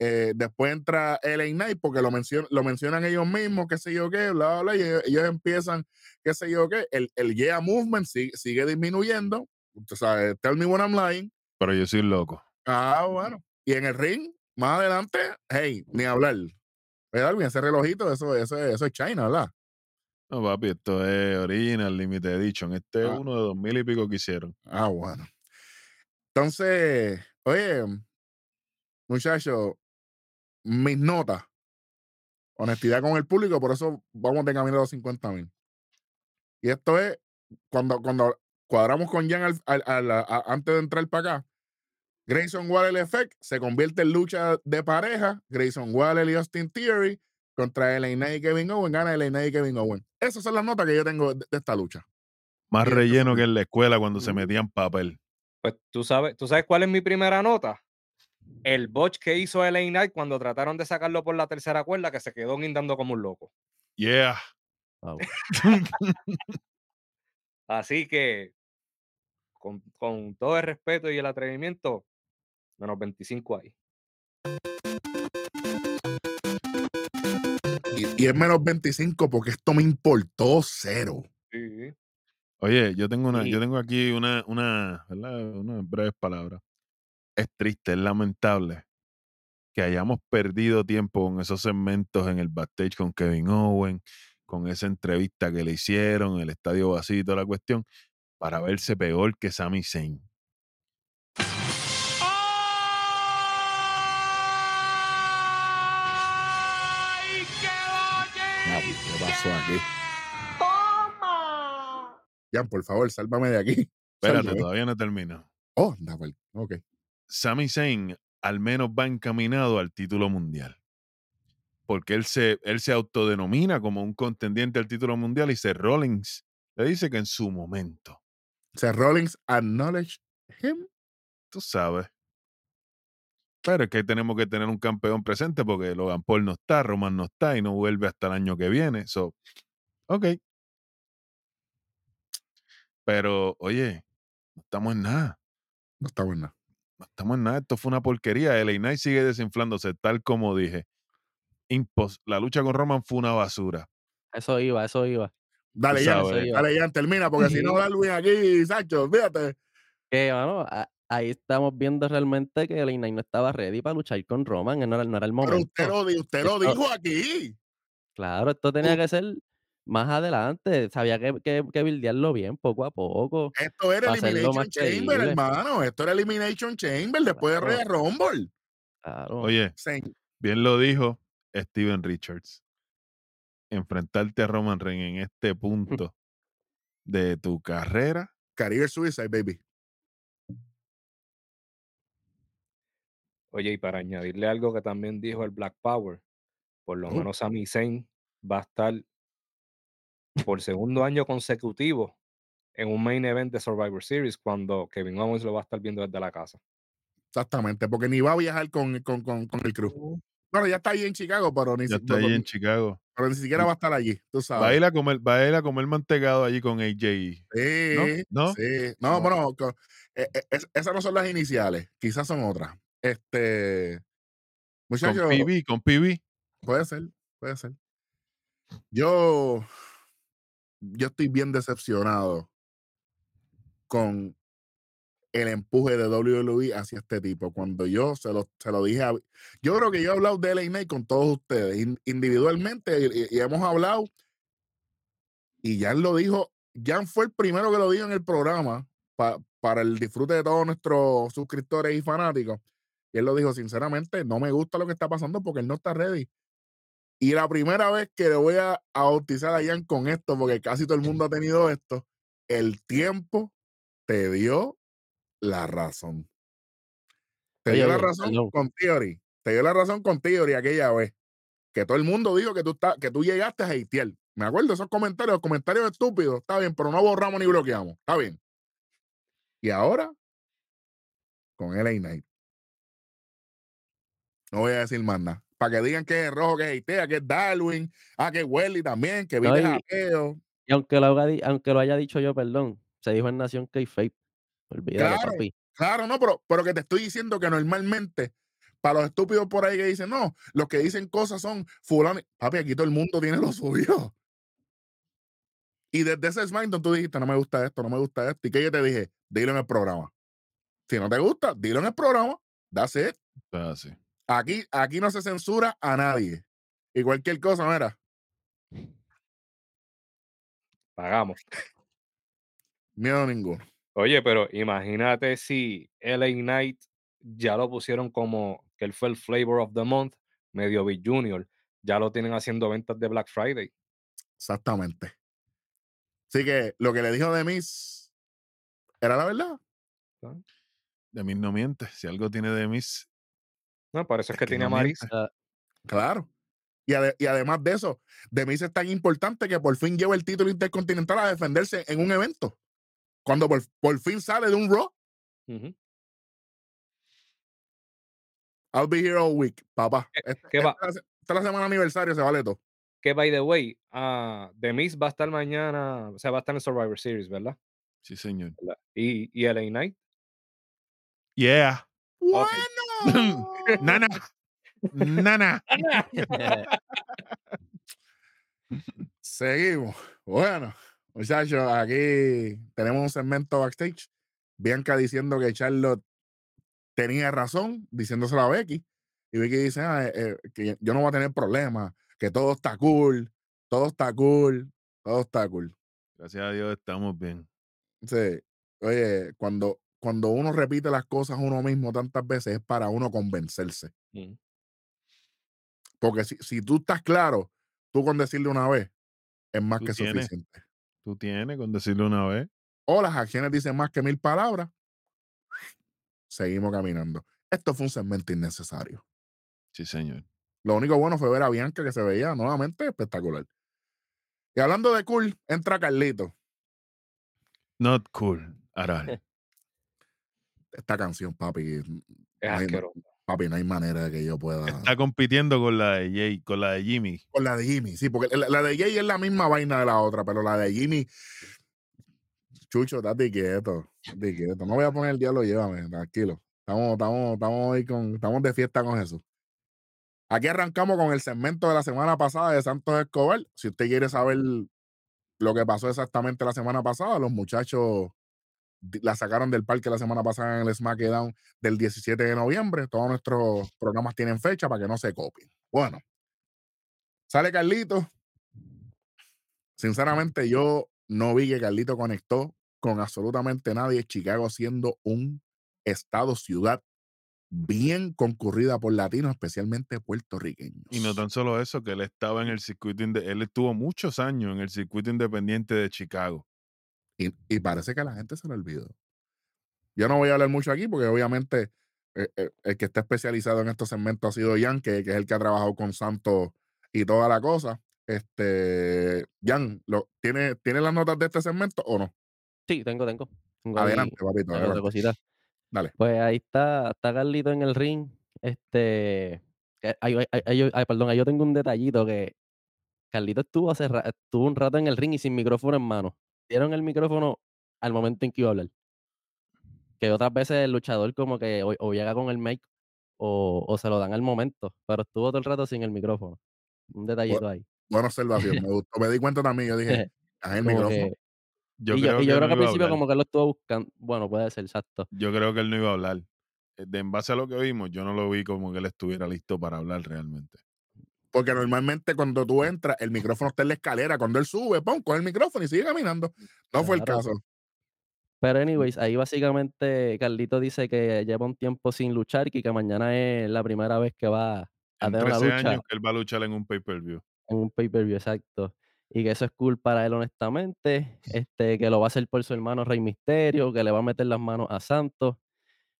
Eh, después entra LA Knight porque lo, mencion- lo mencionan ellos mismos, qué sé yo qué, bla, bla, bla, y ellos, ellos empiezan, qué sé yo qué. El, el Yeah Movement sigue, sigue disminuyendo. O sea, tell me when I'm lying. Pero yo soy loco. Ah, bueno. Y en el ring, más adelante, hey, ni hablar. ¿Verdad, Alvin? Ese relojito, eso, eso, eso es China, ¿verdad? No, papi, esto es Original Limited Edition. Este es Ah. uno de dos mil y pico que hicieron. Ah, bueno. Entonces, oye, muchachos, mis notas. Honestidad con el público, por eso vamos de camino a los 50 mil. Y esto es cuando, cuando cuadramos con Jan al- al- al- a- antes de entrar para acá. Grayson Waller Effect se convierte en lucha de pareja. Grayson Waller y Austin Theory contra Knight y Kevin Owen. Gana LA Knight y Kevin Owen. Esas son las notas que yo tengo de, de esta lucha. Más relleno que en la escuela cuando se metían papel. Pues tú sabes, ¿tú sabes cuál es mi primera nota? El botch que hizo LA Knight cuando trataron de sacarlo por la tercera cuerda, que se quedó guindando como un loco. Yeah. Wow. (laughs) Así que, con, con todo el respeto y el atrevimiento, menos 25 ahí. Y, y es menos 25 porque esto me importó cero. Sí. Oye, yo tengo una, yo tengo aquí una, una, ¿verdad? Unas breves palabras. Es triste, es lamentable que hayamos perdido tiempo con esos segmentos en el backstage con Kevin Owen, con esa entrevista que le hicieron, el estadio vacío y toda la cuestión, para verse peor que Sami Zayn. ¿Qué pasó aquí? ¡Toma! Jan, por favor, sálvame de aquí. (laughs) Espérate, Sálvame. todavía no termino. Oh, anda, pues, ok. Sami Zayn al menos va encaminado al título mundial. Porque él se, él se autodenomina como un contendiente al título mundial y Seth Rollins le dice que en su momento, Seth Rollins acknowledge him. tú sabes. Pero es que tenemos que tener un campeón presente porque Logan Paul no está, Roman no está y no vuelve hasta el año que viene. So, ok. Pero, oye, no estamos en nada. No está buena. No estamos en nada. Esto fue una porquería. LA Knight sigue desinflándose, tal como dije. Impos la lucha con Roman fue una basura. Eso iba, eso iba. Dale, sabes. dale, Jan, termina, porque si no, (laughs) da Luis aquí, Sancho, fíjate. Que, a- ahí estamos viendo realmente que el Knight no estaba ready para luchar con Roman, no era, no era el Pero momento. usted lo, di- usted lo dijo aquí. Claro, esto tenía que ser más adelante. Sabía que, que, que buildearlo bien, poco a poco. Esto era Elimination más Chamber, creíble. hermano. Esto era Elimination Chamber después de Claro. Royal Rumble. Claro. Oye, Sen- bien lo dijo Steven Richards. Enfrentarte a Roman Reigns en este (laughs) punto de tu carrera. Career Suicide, baby. Oye, y para añadirle algo que también dijo el Black Power, por lo Oh. menos Sami Zayn va a estar por segundo año consecutivo en un main event de Survivor Series cuando Kevin Owens lo va a estar viendo desde la casa. Exactamente, porque ni va a viajar con, con, con, con el crew. Bueno, ya está ahí en Chicago, pero ni, Ya está ahí en Chicago. pero ni siquiera va a estar allí, tú Va a sabes. ir a comer, va a ir a comer mantecado allí con AJ. Sí, ¿No? sí. No, No. bueno, eh, eh, es- esas no son las iniciales, quizás son otras. Este, Con muchachos, PB, con PB. puede ser, puede ser. Yo, yo estoy bien decepcionado con el empuje de WWE hacia este tipo. Cuando yo se lo, se lo dije a... Yo creo que yo he hablado de LA con todos ustedes, in- individualmente, y hemos hablado, y Jan lo dijo, Jan fue el primero que lo dijo en el programa pa- para el disfrute de todos nuestros suscriptores y fanáticos. Y él lo dijo, sinceramente, no me gusta lo que está pasando porque él no está ready. Y la primera vez que le voy a, a bautizar a Jan con esto, porque casi todo el mundo ha tenido esto, el tiempo te dio la razón. Te Oye, dio la razón con Theory. Te dio la razón con Theory aquella vez. Que todo el mundo dijo que tú, está- que tú llegaste a hatear. Me acuerdo esos comentarios, comentarios estúpidos. Está bien, pero no borramos ni bloqueamos. Está bien. Y ahora, con LA Knight. No voy a decir más nada. Para que digan que es rojo, que es hatea, que es Darwin, ah, que es Welly también, que No, viste y-. Y aunque lo, haga aunque lo haya dicho yo, perdón, se dijo en Nación K-Fape. Olvídalo, Claro. papi. Claro, no, pero, pero que te estoy diciendo que normalmente, para los estúpidos por ahí que dicen, no, los que dicen cosas son fulano. Papi, aquí todo el mundo tiene lo (laughs) suyo. Y desde ese SmackDown tú dijiste, no me gusta esto, no me gusta esto. ¿Y que yo te dije? Dilo en el programa. Si no te gusta, dilo en el programa. That's it. Ah, sí. Aquí, aquí no se censura a nadie. Y cualquier cosa, mira, Pagamos. miedo ninguno. Oye, pero imagínate si LA Knight ya lo pusieron como que él fue el flavor of the month, medio Big Junior, ya lo tienen haciendo ventas de Black Friday. Exactamente. Así que lo que le dijo de Miss era la verdad. De mis no miente. Si algo tiene de mis, No, por eso es Es que que tiene a no Maris. miente. Claro. Y, ade- y además de eso, Demis es tan importante que por fin lleva el título intercontinental a defenderse en un evento. Cuando por, por fin sale de un Raw. I'll be here all week, papá. ¿Qué- Esta, qué va? esta es la se- esta es la semana aniversario, se vale todo. Que by the way, ah, The Miz va a estar mañana, o sea, va a estar en Survivor Series, ¿verdad? sí, señor. ¿Verdad? Y, y LA Knight. Yeah. Ok. Bueno. (laughs) Nana. Nana. Seguimos. Bueno, muchachos, aquí tenemos un segmento backstage. Bianca diciendo que Charlotte tenía razón diciéndoselo a Becky. Y Becky dice ah, eh, eh, que yo no voy a tener problemas, que todo está cool, todo está cool, todo está cool. Gracias a Dios estamos bien. Sí. Oye, cuando, cuando uno repite las cosas uno mismo tantas veces es para uno convencerse. Mm. Porque si, si tú estás claro, tú con decirle una vez es más Tú que tienes. suficiente. Tú tienes con decirlo una vez. O las acciones dicen más que mil palabras. Seguimos caminando. Esto fue un segmento innecesario. Sí, señor. Lo único bueno fue ver a Bianca que se veía nuevamente espectacular. Y hablando de cool, entra Carlito. Not cool at all. (laughs) Esta canción, papi. Es no hay- asqueroso. papi, no hay manera de que yo pueda. Está compitiendo con la de Jay, con la de Jimmy. Con la de Jimmy, sí, porque la, la de Jay es la misma vaina de la otra, pero la de Jimmy. Chucho, estate quieto. estate quieto. No voy a poner el diablo, llévame, tranquilo. Estamos, estamos, estamos hoy con, estamos de fiesta con Jesús. Aquí arrancamos con el segmento de la semana pasada de Santos Escobar. Si usted quiere saber lo que pasó exactamente la semana pasada, los muchachos la sacaron del parque la semana pasada en el SmackDown del 17 de noviembre. Todos nuestros programas tienen fecha para que no se copien. Bueno, sale Carlito. Sinceramente, yo no vi que Carlito conectó con absolutamente nadie. Chicago siendo un estado, ciudad bien concurrida por latinos, especialmente puertorriqueños. Y no tan solo eso, que él estaba en el circuito, él estuvo muchos años en el circuito independiente de Chicago. Y, y parece que a la gente se lo olvidó. Yo no voy a hablar mucho aquí porque obviamente eh, eh, el que está especializado en estos segmentos ha sido Jan, que, que es el que ha trabajado con Santos y toda la cosa. Este, Jan, lo, ¿tiene, ¿tiene las notas de este segmento o no? Sí, tengo, tengo. tengo ahí Adelante, papito. adelante. cositas. Dale. Pues ahí está, está Carlito en el ring. Este, ahí- ahí- ahí- ahí yo- ay, perdón, ahí yo tengo un detallito que Carlito estuvo hace estuvo un rato en el ring y sin micrófono en mano. Dieron el micrófono al momento en que iba a hablar. Que otras veces el luchador como que o, o llega con el mic o, o se lo dan al momento, pero estuvo todo el rato sin el micrófono. Un detallito ahí. Buena observación, me gustó. Me di cuenta también, yo dije, (laughs) haz el Como micrófono. que- Yo y yo, creo y que, yo creo que al principio como que él lo estuvo buscando. Bueno, puede ser, exacto. Yo creo que él no iba a hablar. Eh, De en base a lo que vimos, yo no lo vi como que él estuviera listo para hablar realmente. Porque normalmente cuando tú entras, el micrófono está en la escalera. Cuando él sube, pum, con el micrófono y sigue caminando. No fue el caso. Pero anyways, ahí básicamente Carlito dice que lleva un tiempo sin luchar y que mañana es la primera vez que va a En tener una 13 lucha años que él va a luchar en un pay-per-view. en un pay-per-view, exacto. Y que eso es cool para él honestamente, este, que lo va a hacer por su hermano Rey Misterio, que le va a meter las manos a Santos,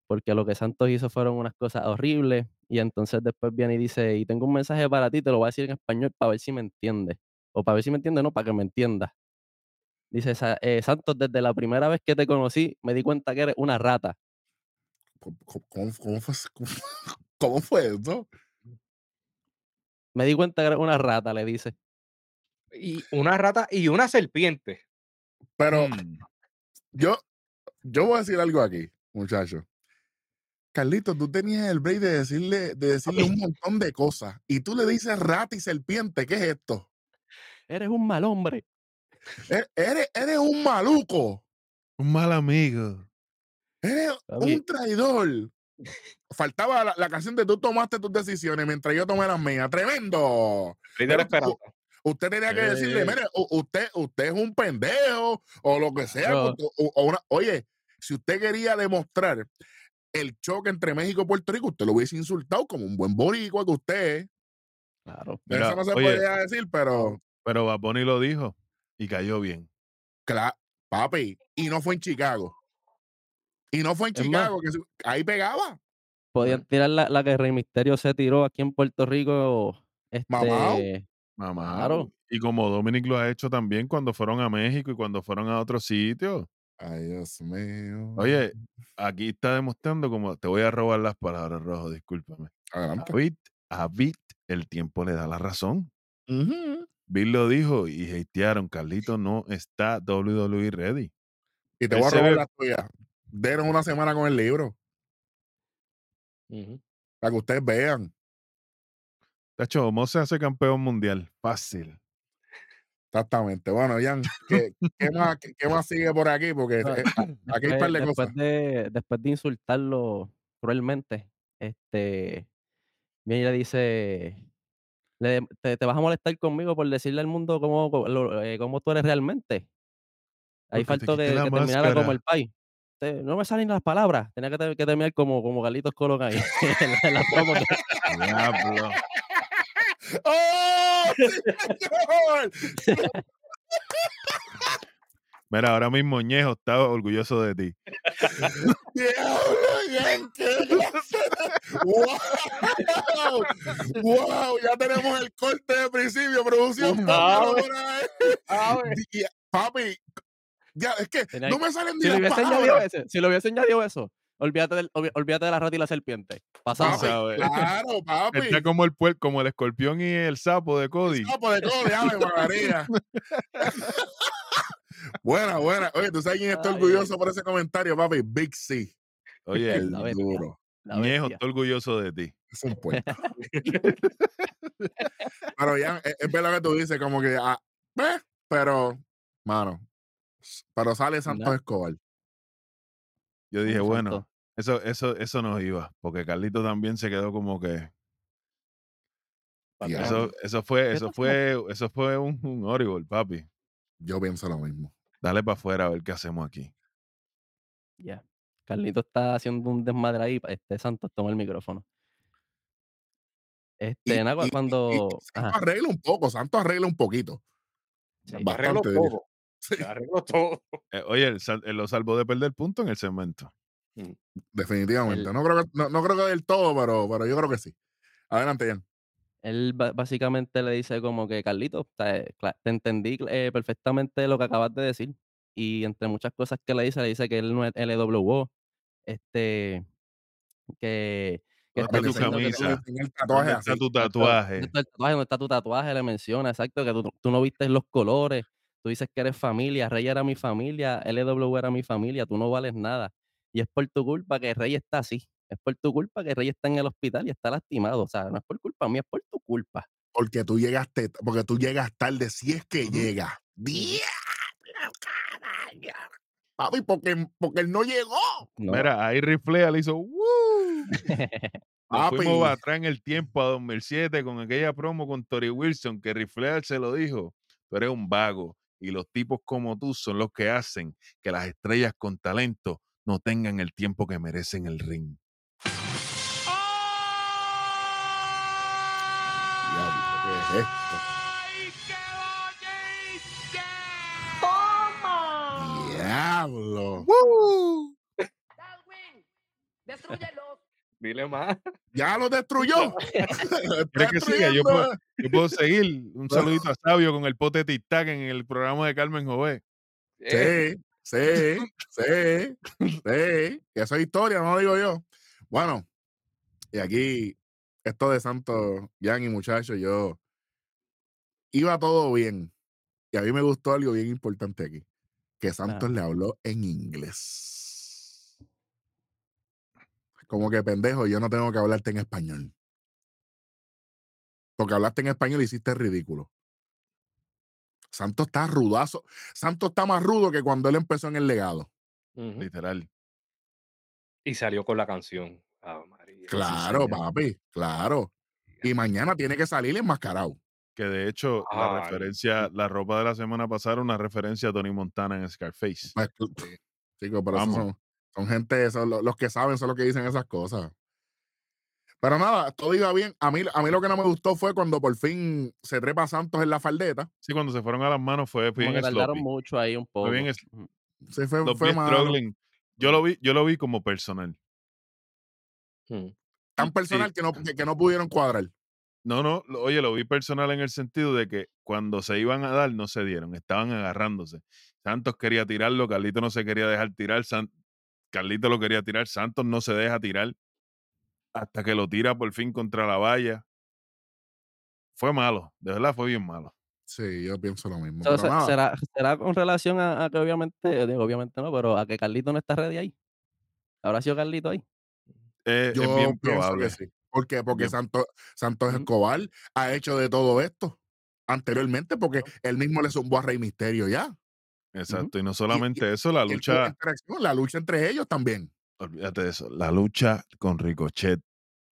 porque lo que Santos hizo fueron unas cosas horribles. Y entonces después viene y dice, y tengo un mensaje para ti, te lo voy a decir en español para ver si me entiendes. O para ver si me entiendes, no, para que me entiendas. Dice, "Sa- eh, Santos, desde la primera vez que te conocí, me di cuenta que eres una rata. ¿Cómo, cómo- cómo- cómo fue, cómo- (laughs) cómo fue eso? Me di cuenta que eres una rata, le dice. Y una rata y una serpiente. Pero Mm. yo, yo voy a decir algo aquí, muchachos. Carlito, tú tenías el break de decirle, de decirle un montón de cosas. Y tú le dices rata y serpiente. ¿Qué es esto? Eres un mal hombre. E- Eres, eres un maluco. Un mal amigo. Eres un traidor. Faltaba la, la canción de tú tomaste tus decisiones mientras yo tomé las mías. ¡Tremendo! Usted tenía que decirle, Eh. mire, usted, usted es un pendejo o lo que sea. Claro. o- o- o una- oye, si usted quería demostrar el choque entre México y Puerto Rico, usted lo hubiese insultado como un buen boricua que usted. Claro. Mira, Eso no se oye, podía decir, pero, Pero Baboni lo dijo y cayó bien. cla- papi, y no fue en Chicago. Y no fue en Es más- Chicago, que ahí pegaba. Podían tirar la, la que Rey Misterio se tiró aquí en Puerto Rico. Mamao. Este, Mamá. Claro. Y como Dominic lo ha hecho también cuando fueron a México y cuando fueron a otros sitios. Ay, Dios mío. Oye, aquí está demostrando como te voy a robar las palabras, Rojo, discúlpame. A adelante. Bit, a Bit, el tiempo le da la razón. Ujú. Bill lo dijo y hatearon. Carlito no está WWE ready. Y te Él voy a robar ve- tuyas. Denos una semana con el libro, Ujú. para que ustedes vean. Tacho, Mo se hace campeón mundial. Fácil. Exactamente. Bueno, Jan, ¿qué, qué más, qué, qué más sigue por aquí? Porque eh, aquí hay par de cosas. después de, después de insultarlo cruelmente, este, viene y le dice, le- te, te vas a molestar conmigo por decirle al mundo cómo, lo- eh, cómo tú eres realmente. Ahí faltó que, que terminara como el. Te- no me salen las palabras. Tenía que, ter- que terminar como, como Carlitos Colón ahí. (laughs) en la, en la promo de- (laughs) Diablo. (laughs) ¡Oh! Señor! (laughs) Mira, ahora mismo Ñejo está orgulloso de ti. (laughs) ¡Diablo, Jan! ¡Qué clase de- ¡Wow! ¡Wow! Ya tenemos el corte de principio, producción. Ah, Papi, ya, es que no me salen ni si, las palabras. ese, si le hubiese añadido eso, olvídate, del- olvídate de la rata y la serpiente. Papi, sabe. claro, (laughs) papi. Está como el puer- como el escorpión y el sapo de Cody. Sapo de Cody, Ave María. (laughs) (laughs) buena, buena. Oye, ¿tú sabes quién está Ay, orgulloso por ese comentario, papi? Big C. Oye, El la bestia. duro. Está orgulloso de ti. Es un puerco. pero ya, es, es verdad que tú dices, como que, ah, eh, pero, mano, pero sale Santos. Escobar. Yo dije, bueno, eso, eso, eso nos iba, porque Carlito también se quedó como que. Eso, eso fue, ¿Qué eso fue, eso fue un, un horrible, papi. Yo pienso lo mismo. Dale para afuera a ver qué hacemos aquí. Ya. Carlito está haciendo un desmadre ahí. Este Santos toma el micrófono. Este, Y, nada, cu- y- cuando. Santos arregla un poco, Santos arregla un poquito. sí. Bastante, diría. todo. (laughs) Todo. Eh, oye, él, sal- él lo salvó de perder punto en el segmento. definitivamente. El- No, creo que, no, no creo que del todo, pero, pero yo creo que sí. Adelante, Jan. Él básicamente le dice como que, Carlito, te, cla- te entendí eh, perfectamente lo que acabas de decir. Y entre muchas cosas que le dice, le dice que él no es LWO. Este, que, que ¿Dónde está tu que el tatuaje ¿Dónde así. está tu tatuaje? ¿Dónde está el está tu tatuaje? Le menciona, exacto, que tú, tú no viste los colores. Tú dices que eres familia. Rey era mi familia. LW era mi familia. Tú no vales nada. Y es por tu culpa que Rey está así. Es por tu culpa que Rey está en el hospital y está lastimado. O sea, no es por culpa mía, es por tu culpa. Porque tú llegaste, porque tú llegas tarde, si es que Ujú. llegas. ¡Diablo, carajo! Papi, porque, porque él no llegó. No. Mira, ahí Riflea le hizo ¡Woo! (laughs) Nos fuimos atrás en el tiempo a 2007 con aquella promo con Tori Wilson que Riflear se lo dijo. Tú eres un vago y los tipos como tú son los que hacen que las estrellas con talento no tengan el tiempo que merecen el ring. Diablo, ¿qué es esto? ¡Toma! Diablo. Darwin, destruyelos. Dile más. Ya lo destruyó. ¿Quieres (laughs) (laughs) que siga? Yo puedo, yo puedo seguir. Un saludito a Sabio con el pote tic tac en el programa de Carmen Jové. Sí, sí, sí, sí. Eso es historia, no lo digo yo. Bueno, y aquí, esto de Santos, Jan y muchachos, yo iba todo bien. Y a mí me gustó algo bien importante aquí. Que Santos Ah. le habló en inglés. Como que pendejo, yo no tengo que hablarte en español. Porque hablaste en español y hiciste ridículo. Santos está rudazo. Santos está más rudo que cuando él empezó en el legado. Literal. Y salió con la canción. María. Claro, papi, claro. Y mañana tiene que salir enmascarado. Que de hecho, la referencia, la ropa de la semana pasada era una referencia a Tony Montana en Scarface. Pues, Chicos, pero Vamos. son, son gente, son lo- los que saben, son los que dicen esas cosas. Pero nada, todo iba bien. A mí, a mí lo que no me gustó fue cuando por fin se trepa Santos en la faldeta. Sí, cuando se fueron a las manos fue bien que tardaron sloppy. mucho ahí un poco. bien fue, Los fue struggling. Yo lo vi, yo lo vi como personal. Mm. tan Sí. personal que, no, que, que no pudieron cuadrar. No, no, lo- oye, lo vi personal en el sentido de que cuando se iban a dar, no se dieron, estaban agarrándose. Santos quería tirarlo, Carlito no se quería dejar tirar, San- Carlito lo quería tirar, Santos no se deja tirar hasta que lo tira por fin contra la valla. Fue malo, de verdad fue bien malo. Sí, yo pienso lo mismo. Pero se- ¿será, ¿Será con relación a, a que obviamente, digo, obviamente no, pero a que Carlito no está ready ahí? ¿Habrá sido Carlito ahí? Eh, yo es bien pienso probable. que sí. ¿Por qué? Porque Bien. Santos, Santos. Escobar ha hecho de todo esto anteriormente porque él mismo le zumbó a Rey Misterio ya. Exacto, y no solamente eso, la lucha, la lucha entre ellos también. Olvídate de eso. La lucha con Ricochet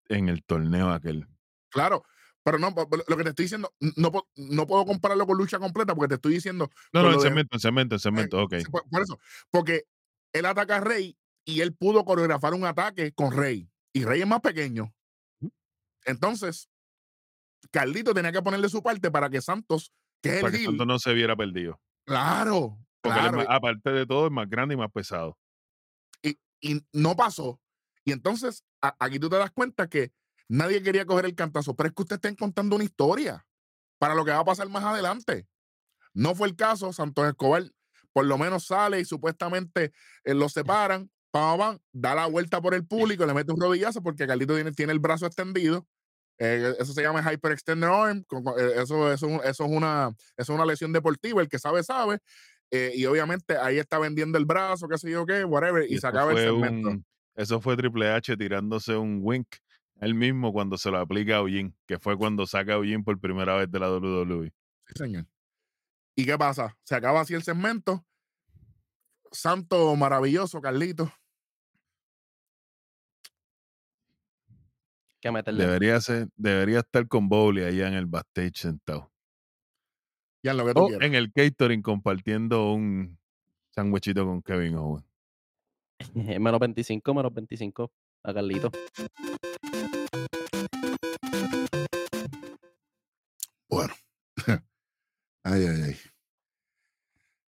en el torneo aquel. Claro, pero no, lo que te estoy diciendo, no, no puedo compararlo con lucha completa porque te estoy diciendo. No, no, en cemento, en cemento, en cemento, ok. Por, eso, porque él ataca a Rey y él pudo coreografar un ataque con Rey. Y Rey es más pequeño. Entonces, Carlito tenía que ponerle su parte para que Santos, que es para el que Santos no se viera perdido. Claro. Porque aparte de todo, es más grande y más pesado. Y, y no pasó. Y entonces, aquí tú te das cuenta que nadie quería coger el cantazo, pero es que usted está contando una historia para lo que va a pasar más adelante. No fue el caso, Santos Escobar por lo menos sale y supuestamente eh, lo separan, pam, da la vuelta por el público, le mete un rodillazo porque Carlito tiene, tiene el brazo extendido. Eh, eso se llama hyperextender arm. Eh, eso, eso, eso, es una, eso es una lesión deportiva. El que sabe, sabe. Y obviamente ahí está vendiendo el brazo, qué sé yo qué, whatever, y, se acaba el segmento. eso fue Triple H tirándose un wink él mismo cuando se lo aplica a Eugene, que fue cuando saca a Eugene por primera vez de la WWE. Sí, señor. ¿Y qué pasa? Se acaba así el segmento. Santo maravilloso, Carlito. ¿Qué debería, ser, debería estar con Bowley allá en el backstage sentado. Ya en lo que tú En el catering compartiendo un sándwichito con Kevin Owen. (laughs) menos 25, menos 25 a Carlito. Bueno. (laughs) ay, ay, ay.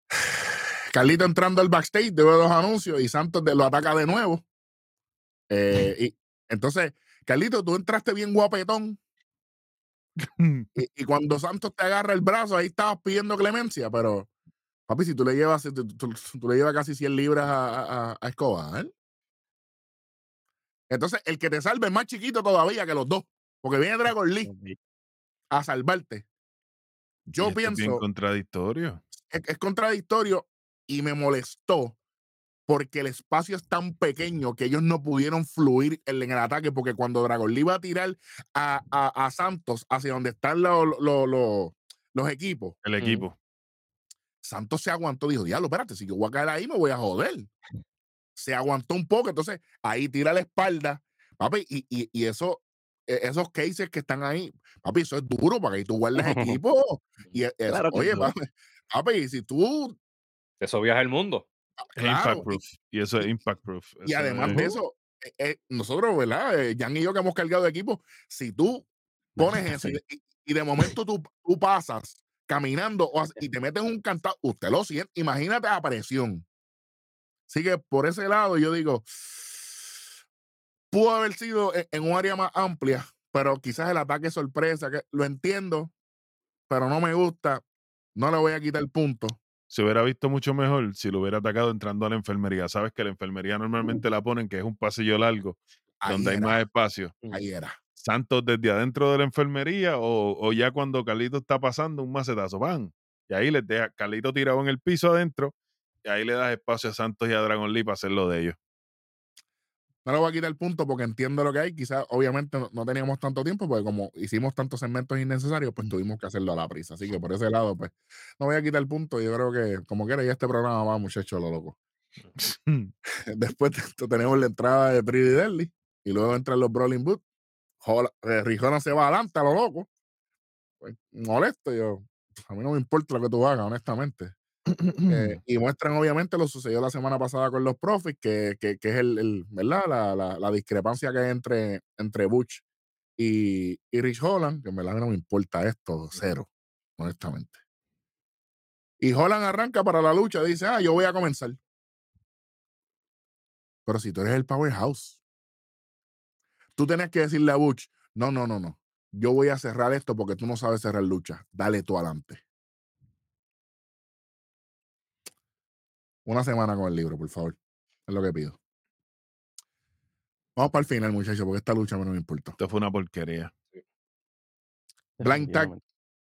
(sighs) Carlito entrando al backstage, de los anuncios y Santos lo ataca de nuevo. Eh, (laughs) y entonces, Carlito, tú entraste bien guapetón. (laughs) y, cuando Santos te agarra el brazo, ahí estabas pidiendo clemencia, pero papi, si tú le llevas, tú, le llevas casi 100 libras a, a, Escobar. Entonces, el que te salve es más chiquito todavía que los dos, porque viene Dragon Lee a salvarte. Yo pienso. Es contradictorio. Es, contradictorio y me molestó porque el espacio es tan pequeño que ellos no pudieron fluir en, el ataque. Porque cuando Dragon Lee iba a tirar a, a, Santos hacia donde están los equipos, el equipo, Santos se aguantó. Dijo: Diablo, espérate, si yo voy a caer ahí, me voy a joder. Se aguantó un poco. Entonces ahí tira la espalda, papi, y, y, y eso e, esos cases que están ahí, papi, eso es duro para que tú guardes (laughs) equipo. Y e, oye, papi, si tú. Eso viaja el mundo. Ah, impact proof. Y, eso es impact proof. Y además de eso, eh, nosotros, ¿verdad? Eh, Jan y yo que hemos cargado de equipo, si tú pones (laughs) eso y, de momento tú, tú pasas caminando y te metes un cantado, usted lo siente, imagínate la presión. Así que por ese lado yo digo, pudo haber sido e, en, un área más amplia, pero quizás el ataque sorpresa, que lo entiendo, pero no me gusta, no le voy a quitar el punto. Se hubiera visto mucho mejor si lo hubiera atacado entrando a la enfermería. Sabes que la enfermería normalmente la ponen, que es un pasillo largo, donde hay más espacio. Ahí era. Santos desde adentro de la enfermería o, ya cuando Carlito está pasando un macetazo, van. Y ahí les deja Carlito tirado en el piso adentro y ahí le das espacio a Santos y a Dragon Lee para hacer lo de ellos. No le voy a quitar el punto porque entiendo lo que hay. Quizás, obviamente, no, teníamos tanto tiempo, porque como hicimos tantos segmentos innecesarios, pues tuvimos que hacerlo a la prisa. Así que por ese lado, pues, no voy a quitar el punto. Yo creo que, como quiera, ya este programa va, muchachos, lo loco. (laughs) (laughs) Después tenemos la entrada de Pretty Deadly y luego entran los Brawling Boots. Eh, Rijona se va adelante a lo loco. Pues, molesto, yo. A mí no me importa lo que tú hagas, honestamente. Eh, (clears throat) y muestran obviamente lo sucedió la semana pasada con los profits, que, que, que es el, ¿verdad? La, la, la, discrepancia que hay entre, entre Butch y, y Rich Holland, que en verdad no me importa esto, cero, honestamente. Y Holland arranca para la lucha, dice, ah, yo voy a comenzar. Pero si tú eres el powerhouse, tú tienes que decirle a Butch, no, no, no, no, yo voy a cerrar esto porque tú no sabes cerrar lucha, dale tú adelante. Una semana con el libro, por favor. Es lo que pido. Vamos para el final, muchachos, porque esta lucha a mí no me importa. Esto fue una porquería. Blind tag,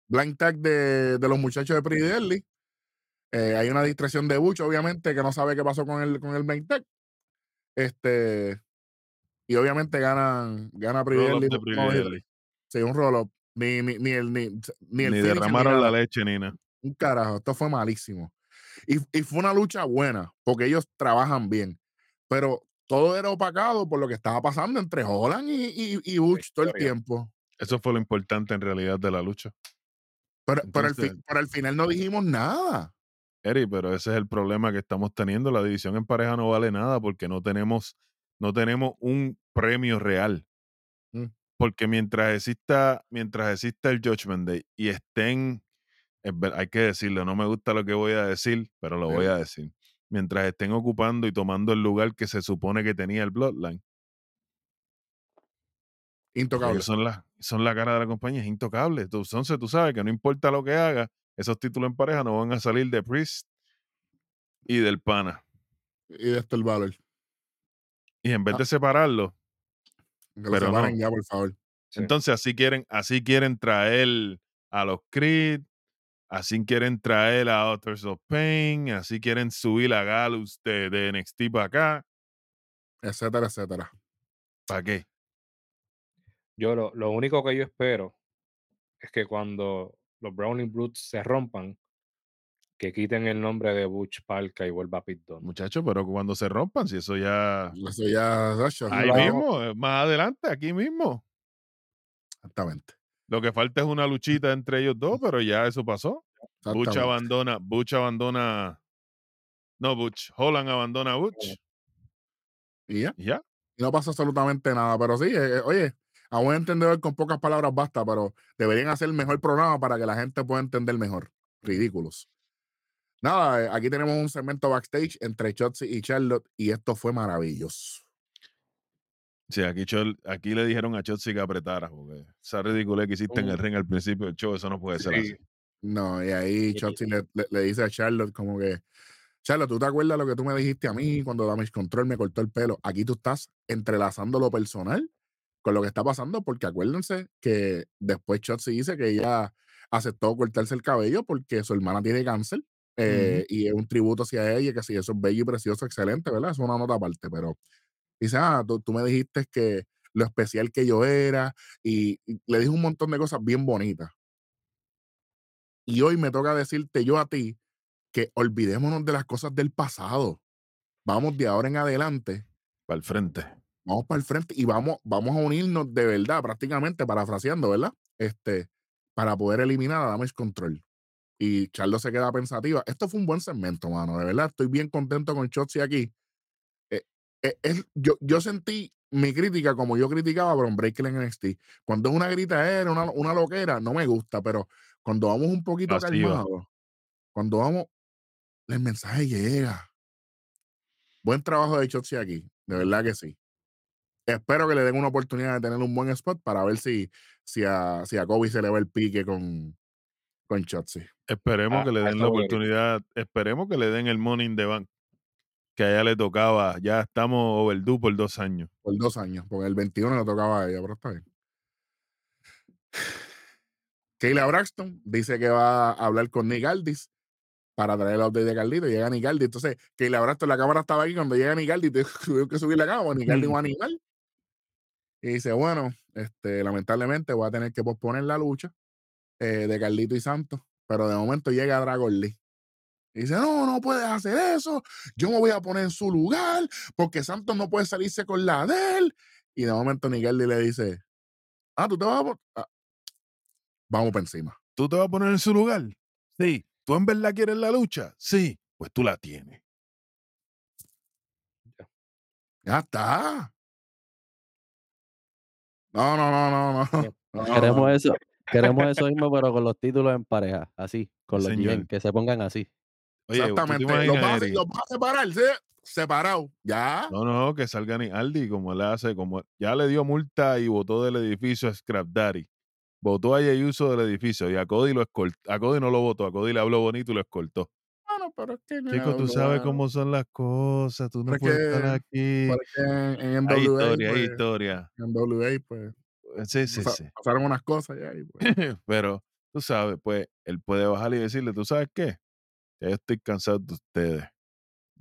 blind tag de, de los muchachos de Pretty eh, hay una distracción de Bucho, obviamente, que no sabe qué pasó con el, con el blind tag. Este, y obviamente ganan, gana Pretty Sí, un roll-up. Ni, ni, ni, el, ni, ni el ni derramaron la leche, Nina. Un carajo, esto fue malísimo. Y, fue una lucha buena, porque ellos trabajan bien. Pero todo era opacado por lo que estaba pasando entre Holland y, y, y Butch todo el tiempo. Eso fue lo importante en realidad de la lucha. Pero, pero, al fin, pero al final no dijimos nada. Eri, pero ese es el problema que estamos teniendo. La división en pareja no vale nada porque no tenemos, no tenemos un premio real. Mm. Porque mientras exista, mientras exista el Judgment Day y estén, hay que decirlo, no me gusta lo que voy a decir, pero lo voy a decir. Mientras estén ocupando y tomando el lugar que se supone que tenía el Bloodline, Intocable. son la, son la cara de la compañía, es intocable. Entonces tú sabes que no importa lo que haga, esos títulos en pareja no van a salir de Priest y del Pana. Y de el valor. Y en vez Ah. de separarlo, Que lo Pero separen no. ya, por favor. Entonces así quieren, así quieren traer a los Creed, así quieren traer a Authors of Pain, así quieren subir a Galus de, de NXT para acá. Etcétera, etcétera. ¿Para qué? Yo lo, lo único que yo espero es que cuando los Browning Brutes se rompan, que quiten el nombre de Butch Palca y vuelva a Pit. Muchachos, pero cuando se rompan, si eso ya... Eso ya, Ahí mismo, eh, más adelante, aquí mismo. Exactamente. Lo que falta es una luchita entre ellos dos, pero ya eso pasó. Butch abandona, Butch abandona. No, Butch. Holland abandona a Butch. Y ya. Y ya. No pasa absolutamente nada. Pero sí, eh, eh, oye, a buen entendedor con pocas palabras basta, pero deberían hacer el mejor programa para que la gente pueda entender mejor. Ridículos. Nada, eh, aquí tenemos un segmento backstage entre Chotzi y Charlotte y esto fue maravilloso. Sí, aquí, Chol- aquí le dijeron a Chotzi que apretara, porque esa ridícula que hiciste en el Uh. ring al principio del show, eso no puede ser Sí. así. No, y ahí. Chotzi le, le- le dice a Charlotte como que, Charlotte, ¿tú te acuerdas lo que tú me dijiste a mí cuando Damage Control me cortó el pelo? Aquí tú estás entrelazando lo personal con lo que está pasando, porque acuérdense que después Chotzi dice que ella aceptó cortarse el cabello porque su hermana tiene cáncer eh, y es un tributo hacia ella, que sí, eso es bello y precioso, excelente, ¿verdad? Es una nota aparte, pero dice, ah, tú, tú me dijiste que lo especial que yo era y, y le dijo un montón de cosas bien bonitas. Y hoy me toca decirte yo a ti que olvidémonos de las cosas del pasado. Vamos de ahora en adelante, Para el frente. vamos para el frente y vamos, vamos a unirnos de verdad, prácticamente, parafraseando, ¿verdad? Este, para poder eliminar a Damage Control. Y Charlo se queda pensativa. Esto fue un buen segmento, mano. De verdad, estoy bien contento con Chotzi aquí. Es- yo, yo sentí mi crítica como yo criticaba a Bron Breaker en NXT. Cuando es una gritadera, una, una loquera, no me gusta, pero cuando vamos un poquito calmados, cuando vamos, el mensaje llega. Buen trabajo de Chotzi aquí, de verdad que sí. Espero que le den una oportunidad de tener un buen spot para ver si, si, a, si a Kobe se le va el pique con, con Chotzi. Esperemos A- que le den la oportunidad, esperemos que le den el money in the bank que a ella le tocaba. Ya estamos overdue por dos años. Por dos años, porque el 21 le tocaba a ella, pero está bien. Kayla Braxton dice que va a hablar con Nick Aldis para traer el update de Carlito. Llega Nick Aldis. Entonces, Kayla Braxton, la cámara estaba aquí. Cuando llega Nick Aldis, (laughs) tuvo que subir la cámara. Nick Aldis va a animar. Y dice: Bueno, este, lamentablemente voy a tener que posponer la lucha eh, de Carlito y Santos. Pero de momento llega Dragon Lee. Y dice: No, no puedes hacer eso. Yo me voy a poner en su lugar porque Santos no puede salirse con la de él. Y de momento Nick Aldis le dice: Ah, tú te vas a. pon- ah, vamos para encima. ¿Tú te vas a poner en su lugar? Sí. ¿Tú en verdad quieres la lucha? Sí. Pues tú la tienes. Ya está. No, no, no, no, no. Bien. (laughs) Queremos eso. Queremos eso mismo, pero con los títulos en pareja. Así, con los. GM, que se pongan así. Oye, ¿tú te Exactamente. Los vas, los vas a separar, ¿sí? Separado. Ya. No, no, que salga ni Aldi como él hace, como ya le dio multa y votó del edificio a Scrap Daddy. Votó a Yeyuso del edificio y a Cody lo escoltó. A Cody no lo votó, a Cody le habló bonito y lo escoltó. Bueno, pero es que. Chico, tú sabes cómo son las cosas, tú no puedes estar aquí. en, Hay historia, hay pues, historia. en NWA, pues, Sí, sí, sí. pasaron unas cosas ya. pues, (laughs) Pero tú sabes, pues él puede bajar y decirle, ¿tú sabes qué? Ya yo estoy cansado de ustedes,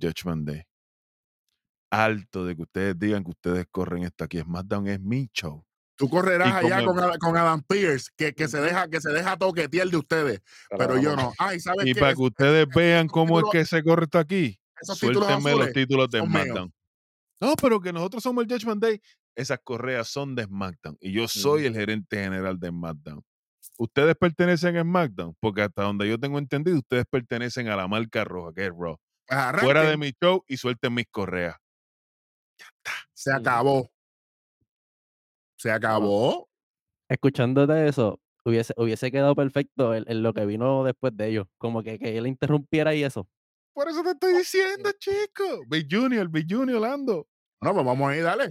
Judgment Day. Alto de que ustedes digan que ustedes corren esto aquí. SmackDown es mi show. tú correrás allá con, con Adam Pierce, que, que, se deja, que se deja toquetear de ustedes, pero yo no. Ay, ¿sabes Y qué? para que ustedes vean cómo es que se corre esto aquí, suéltenme los títulos de míos. SmackDown. No, pero que nosotros somos el Judgment Day. Esas correas son de SmackDown y yo soy el gerente general de SmackDown. Ustedes pertenecen a SmackDown porque hasta donde yo tengo entendido, ustedes pertenecen a la marca roja, que es Raw. Fuera de mi show y suelten mis correas. se acabó. Se acabó. Escuchándote eso, hubiese, hubiese quedado perfecto en, en lo que vino después de ellos. Como que, que él interrumpiera y eso. Por eso te estoy diciendo, chico. Big Junior, Big Junior, Lando. (laughs) No, pues vamos a ir, dale.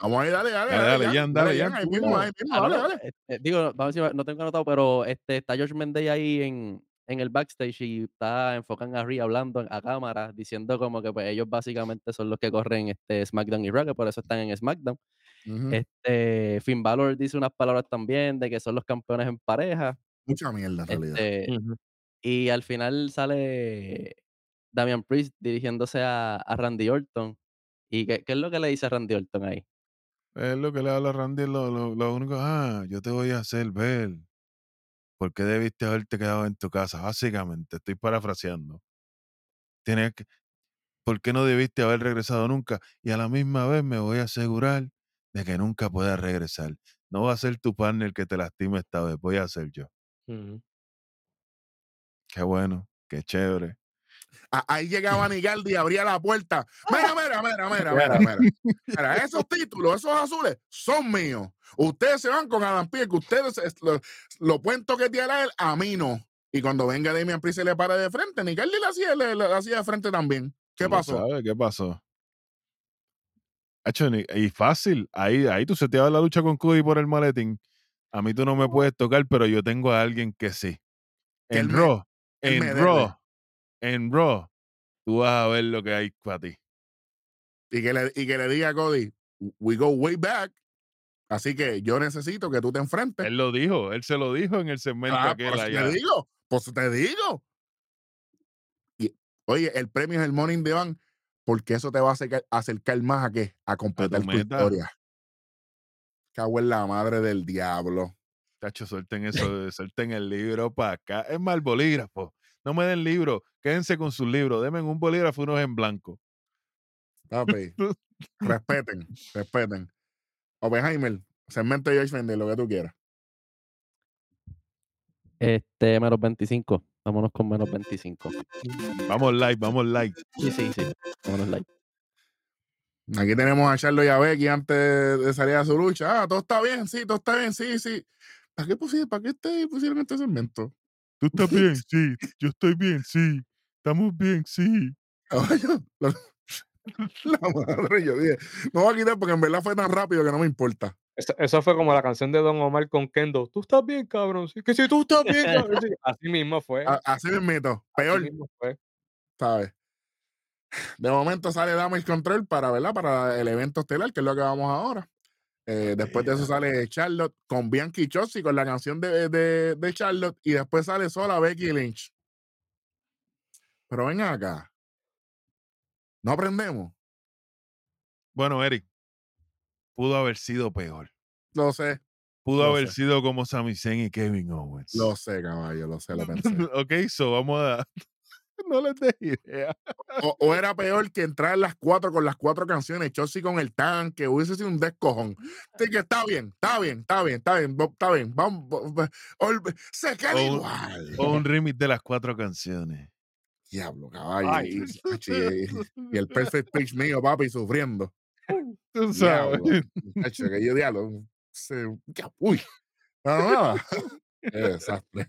Vamos a ir, dale, dale. Dale, dale, Jan, dale, Jan, Ahí mismo, ahí mismo, dale, dale. eh, eh, digo, vamos a ver si no tengo anotado, pero este, está George Mendey ahí en, en el backstage y está enfocando a Rhea hablando a cámara, diciendo como que pues ellos básicamente son los que corren este SmackDown y Raw, que por eso están en SmackDown. Ujú. Este, Finn Balor dice unas palabras también de que son los campeones en pareja. Mucha mierda, en realidad. Este, y al final sale Damian Priest dirigiéndose a, a Randy Orton. ¿Y qué, qué es lo que le dice a Randy Orton ahí? Es lo que le habla a Randy, lo, lo, lo único, ah, yo te voy a hacer ver. ¿Por qué debiste haberte quedado en tu casa? Básicamente, estoy parafraseando. Tienes que, ¿Por qué no debiste haber regresado nunca? Y a la misma vez me voy a asegurar de que nunca puedas regresar. No va a ser tu partner el que te lastime esta vez, voy a ser yo. Qué bueno, qué chévere. Ahí llegaba (laughs) Nigaldi y abría la puerta. (laughs) Mira, mira, mira, mira, mira, mira. Mira, (laughs) esos títulos, esos azules, son míos. Ustedes se van con Adam Pearce, que ustedes es- lo, lo pueden toquetear a él, a mí no. Y cuando venga Damian Priest se le para de frente, Nigaldi le hacía, le, le hacía de frente también. ¿Qué pasó? sabes, ¿Qué pasó? Y fácil, ahí, ahí tú seteabas la lucha con Cody por el maletín. A mí tú no me puedes tocar, pero yo tengo a alguien que sí. En Raw, en. Raw, en Raw, tú vas a ver lo que hay para ti. Y que, le, y que le diga a Cody, we go way back. Así que yo necesito que tú te enfrentes. Él lo dijo, él se lo dijo en el segmento Ah, aquel pues allá. te digo, pues te digo. Y, oye, el premio es el Morning de Van, porque eso te va a acercar, acercar más a qué? A completar tu, historia. Cago en la madre del diablo. Tacho, suelten eso, (laughs) suelten el libro para acá. Es mal bolígrafo. No me den libro, quédense con sus libros. Denme un bolígrafo y unos en blanco. Papi, (laughs) respeten, respeten. Oppenheimer, segmento de George Fender, lo que tú quieras. Este, menos 25. Vámonos con menos 25. Vamos live, vamos live. Sí, sí, sí. Vámonos live. Aquí tenemos a Charlo y a Becky antes de salir a su lucha. Ah, todo está bien, sí, todo está bien, sí, sí. ¿Para qué, pusieron, ¿para qué este- pusieron este segmento? ¿Tú estás bien? Sí. Yo estoy bien, sí. Estamos bien, sí. Caballo, la, (laughs) la madre, yo dije, no voy a quitar porque en verdad fue tan rápido que no me importa. Eso, eso fue como la canción de Don Omar con Kendo. Tú estás bien, cabrón. Sí, que si tú estás bien, cabrón. Sí, (laughs) Así mismo fue. A- Así peor, mismo fue. ¿sabes? De momento sale Damage Control para, ¿verdad? Para el evento estelar, que es lo que vamos ahora. Eh, después de eso sale Charlotte con Bianchi Chossi con la canción de, de, de Charlotte y después sale sola Becky Lynch. Pero ven acá. No aprendemos. Bueno, Eric, pudo haber sido peor. Lo sé, Pudo Lo haber sé. sido como Sami Zayn y Kevin Owens. lo sé, caballo, lo sé, lo (laughs) pensé. ok, so vamos a. (laughs) no les des idea. O, o era peor que entrar las cuatro con las cuatro canciones, Chossi con el tanque, hubiese sido un descojón. (laughs) Así que está bien, está bien, está bien, está bien, está bien. Vamos, se queda O igual. O un remix de las cuatro canciones. Diablo, caballo. Ay. Y, (laughs) el perfect pitch mío, papi, sufriendo. Tú sabes. Diablo, que yo diablo. se- uy. No, no, desastre.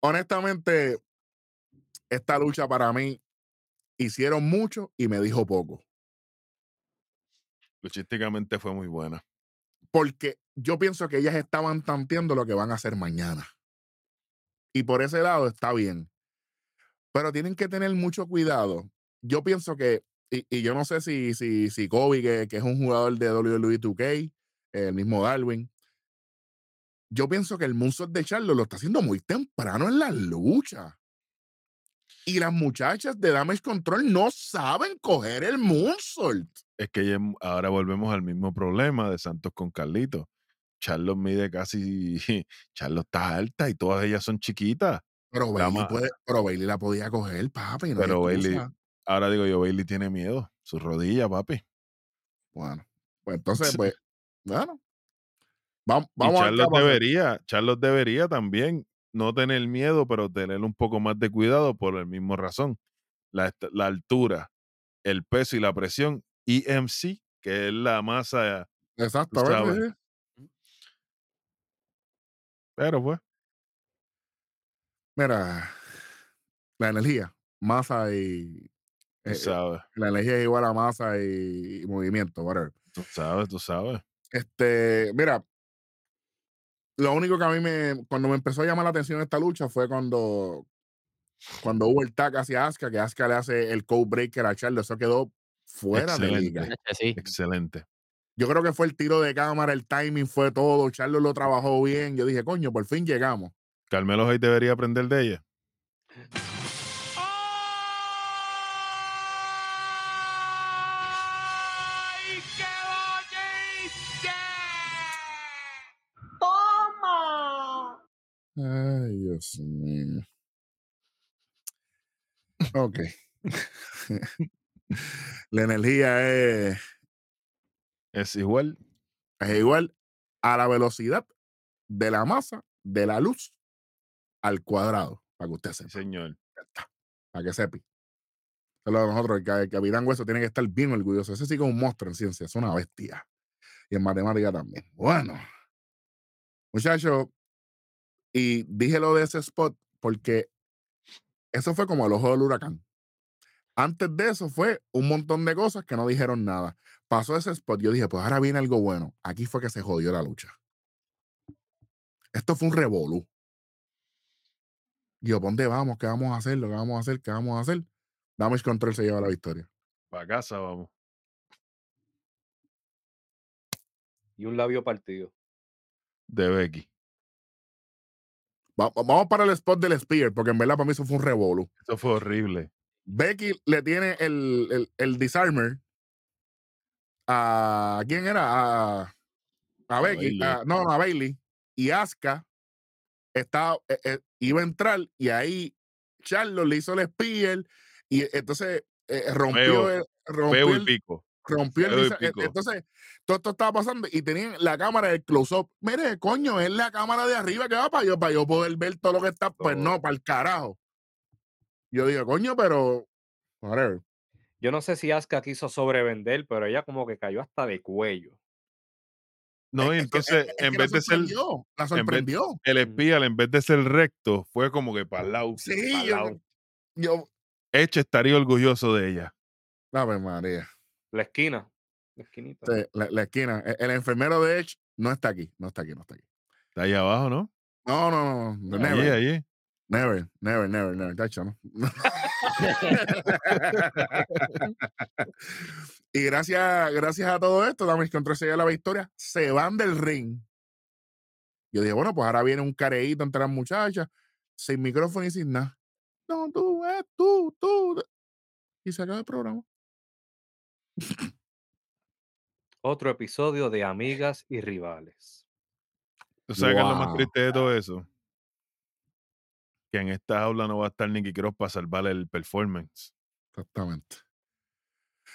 Honestamente, esta lucha para mí hicieron mucho y me dijo poco. Luchísticamente fue muy buena. Porque yo pienso que ellas estaban tanteando lo que van a hacer mañana. Y por ese lado está bien. Pero tienen que tener mucho cuidado. Yo pienso que, y, y yo no sé si, si, si Kobe, que, que es un jugador de WWE 2K, el mismo Darwin, yo pienso que el moonsault de Charlo lo está haciendo muy temprano en la lucha. Y las muchachas de Damage Control no saben coger el moonsault. Es que ahora volvemos al mismo problema de Santos con Carlito. Charlos mide casi. (laughs) Charlos está alta y todas ellas son chiquitas. Pero Bailey, puede, pero Bailey la podía coger, papi. No Pero Bailey- ahora digo yo, Bailey tiene miedo. Su rodilla, papi. Bueno, pues entonces, pues, bueno. Vamos, Y vamos a ver qué Charlos a pasar. debería, Charlos debería también no tener miedo, pero tener un poco más de cuidado por el mismo razón. La, la altura, el peso y la presión, EMC, que es la masa, Exacto, sí. pero pues, Mira, la energía, masa y. tú eh, eh, sabes, la energía es igual a masa y, y movimiento, whatever. tú sabes, tú sabes. Este, mira, lo único que a mí me, cuando me empezó a llamar la atención esta lucha fue cuando, cuando hubo el tag hacia Asuka, que Asuka le hace el code breaker a Charlo, eso quedó fuera de liga. Excelente. Eh, Sí, Excelente. Yo creo que fue el tiro de cámara, el timing fue todo, Charlo lo trabajó bien, yo dije, coño, por fin llegamos. Carmelo Hayes debería aprender de ella. Ay, Dios mío. Ok. (laughs) la energía es, Es igual. es igual a la velocidad de la masa de la luz al cuadrado, para que usted Sí, sepa. señor. Ya está, Para que sepa. Eso es lo de nosotros, el capitán Hueso tiene que estar bien orgulloso. Ese sí que es un monstruo en ciencia, es una bestia. Y en matemática también. Bueno, muchachos, y dije lo de ese spot porque eso fue como el ojo del huracán. Antes de eso fue un montón de cosas que no dijeron nada. Pasó ese spot, yo dije, pues ahora viene algo bueno. Aquí fue que se jodió la lucha. Esto fue un revolú. Yo, ¿por dónde vamos? ¿Qué vamos a hacer? ¿Lo que vamos a hacer? ¿Qué vamos a hacer? Damage Control se lleva la victoria. Para casa vamos. Y un labio partido. De Becky. Va- vamos para el spot del Spear, porque en verdad para mí eso fue un revolú. Eso fue horrible. Becky le tiene el, el, el disarmer a. ¿Quién era? A, a Becky. A- no, no, a Bailey. Y Asuka estaba, eh, eh, iba a entrar y ahí Charlo le hizo el Spear y entonces eh, rompió, Feo, el, rompió, Feo y pico. Rompió el pico. Entonces, todo esto estaba pasando y tenían la cámara del close-up. Mire, coño, es la cámara de arriba que va para yo, para yo poder ver todo lo que está. Pues no, Todo. para el carajo. Yo digo, coño, pero. Whatever. Yo no sé si Asuka quiso sobrevender, pero ella como que cayó hasta de cuello. No, y Es entonces, es que en vez de ser sorprendió, la vez- sorprendió. el espía, en vez de ser recto, fue como que para el lado. Sí, yo, lado. yo. Estaría orgulloso de ella. Ave María. La esquina. La esquinita. Sí, la, la esquina. El, el enfermero de Edge no está aquí. No está aquí, no está aquí. Está ahí abajo, ¿no? No, no, no. Allí, Never, allí. never, never, never, never. Tacho, ¿no? (laughs) y gracias, gracias a todo esto, Damage Control se lleva la victoria. Se van del ring. Yo dije, bueno, pues ahora viene un careíto entre las muchachas, sin micrófono y sin nada. No, tú, eh, tú, tú. Y se acaba el programa. Otro episodio de Amigas y Rivales. ¿Tú sabes qué es lo más Wow. triste de todo eso? Que en esta jaula no va a estar Nicky Cross para salvar el performance. Exactamente.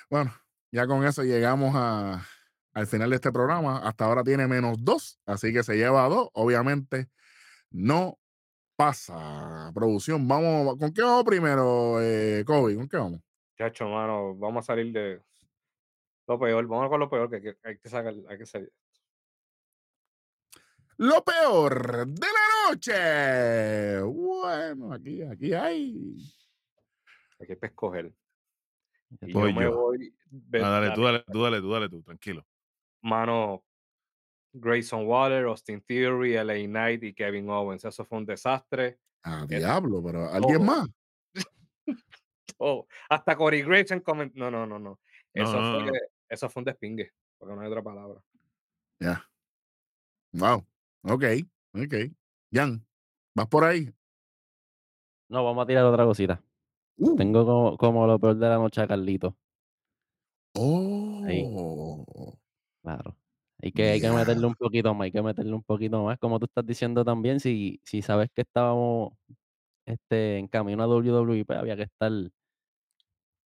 Bueno, ya con eso llegamos a, al final de este programa. Hasta ahora tiene menos dos, así que se lleva a dos. Obviamente no pasa. Producción, vamos, ¿con qué vamos primero, eh, Kobe? ¿Con qué vamos? Chacho, mano, vamos a salir de lo peor. Vamos con lo peor que, que hay que sacar, hay que salir. Lo peor de la noche. Bueno, aquí, aquí hay. Hay que escoger. Y Voy yo me yo. voy. Ah, dale, tú, dale, tú, dale, tú, dale tú, tranquilo. Mano, Grayson Waller, Austin Theory, LA Knight y Kevin Owens. Eso fue un desastre. A Eh, diablo, pero ¿alguien todo. más? (laughs) Hasta Corey Graves en coment- No, no, no, no. Eso, No, no, fue, no. Eso fue un despingue, porque no hay otra palabra. Ya. Wow. Ok, ok. Jan, ¿vas por ahí? No, vamos a tirar otra cosita. Uh. Tengo como, como lo peor de la noche a Carlito. Oh. Claro. Hay que, hay que meterle un poquito más, hay que meterle un poquito más. Como tú estás diciendo también, si, si sabes que estábamos este, en camino a WWE, pues había que estar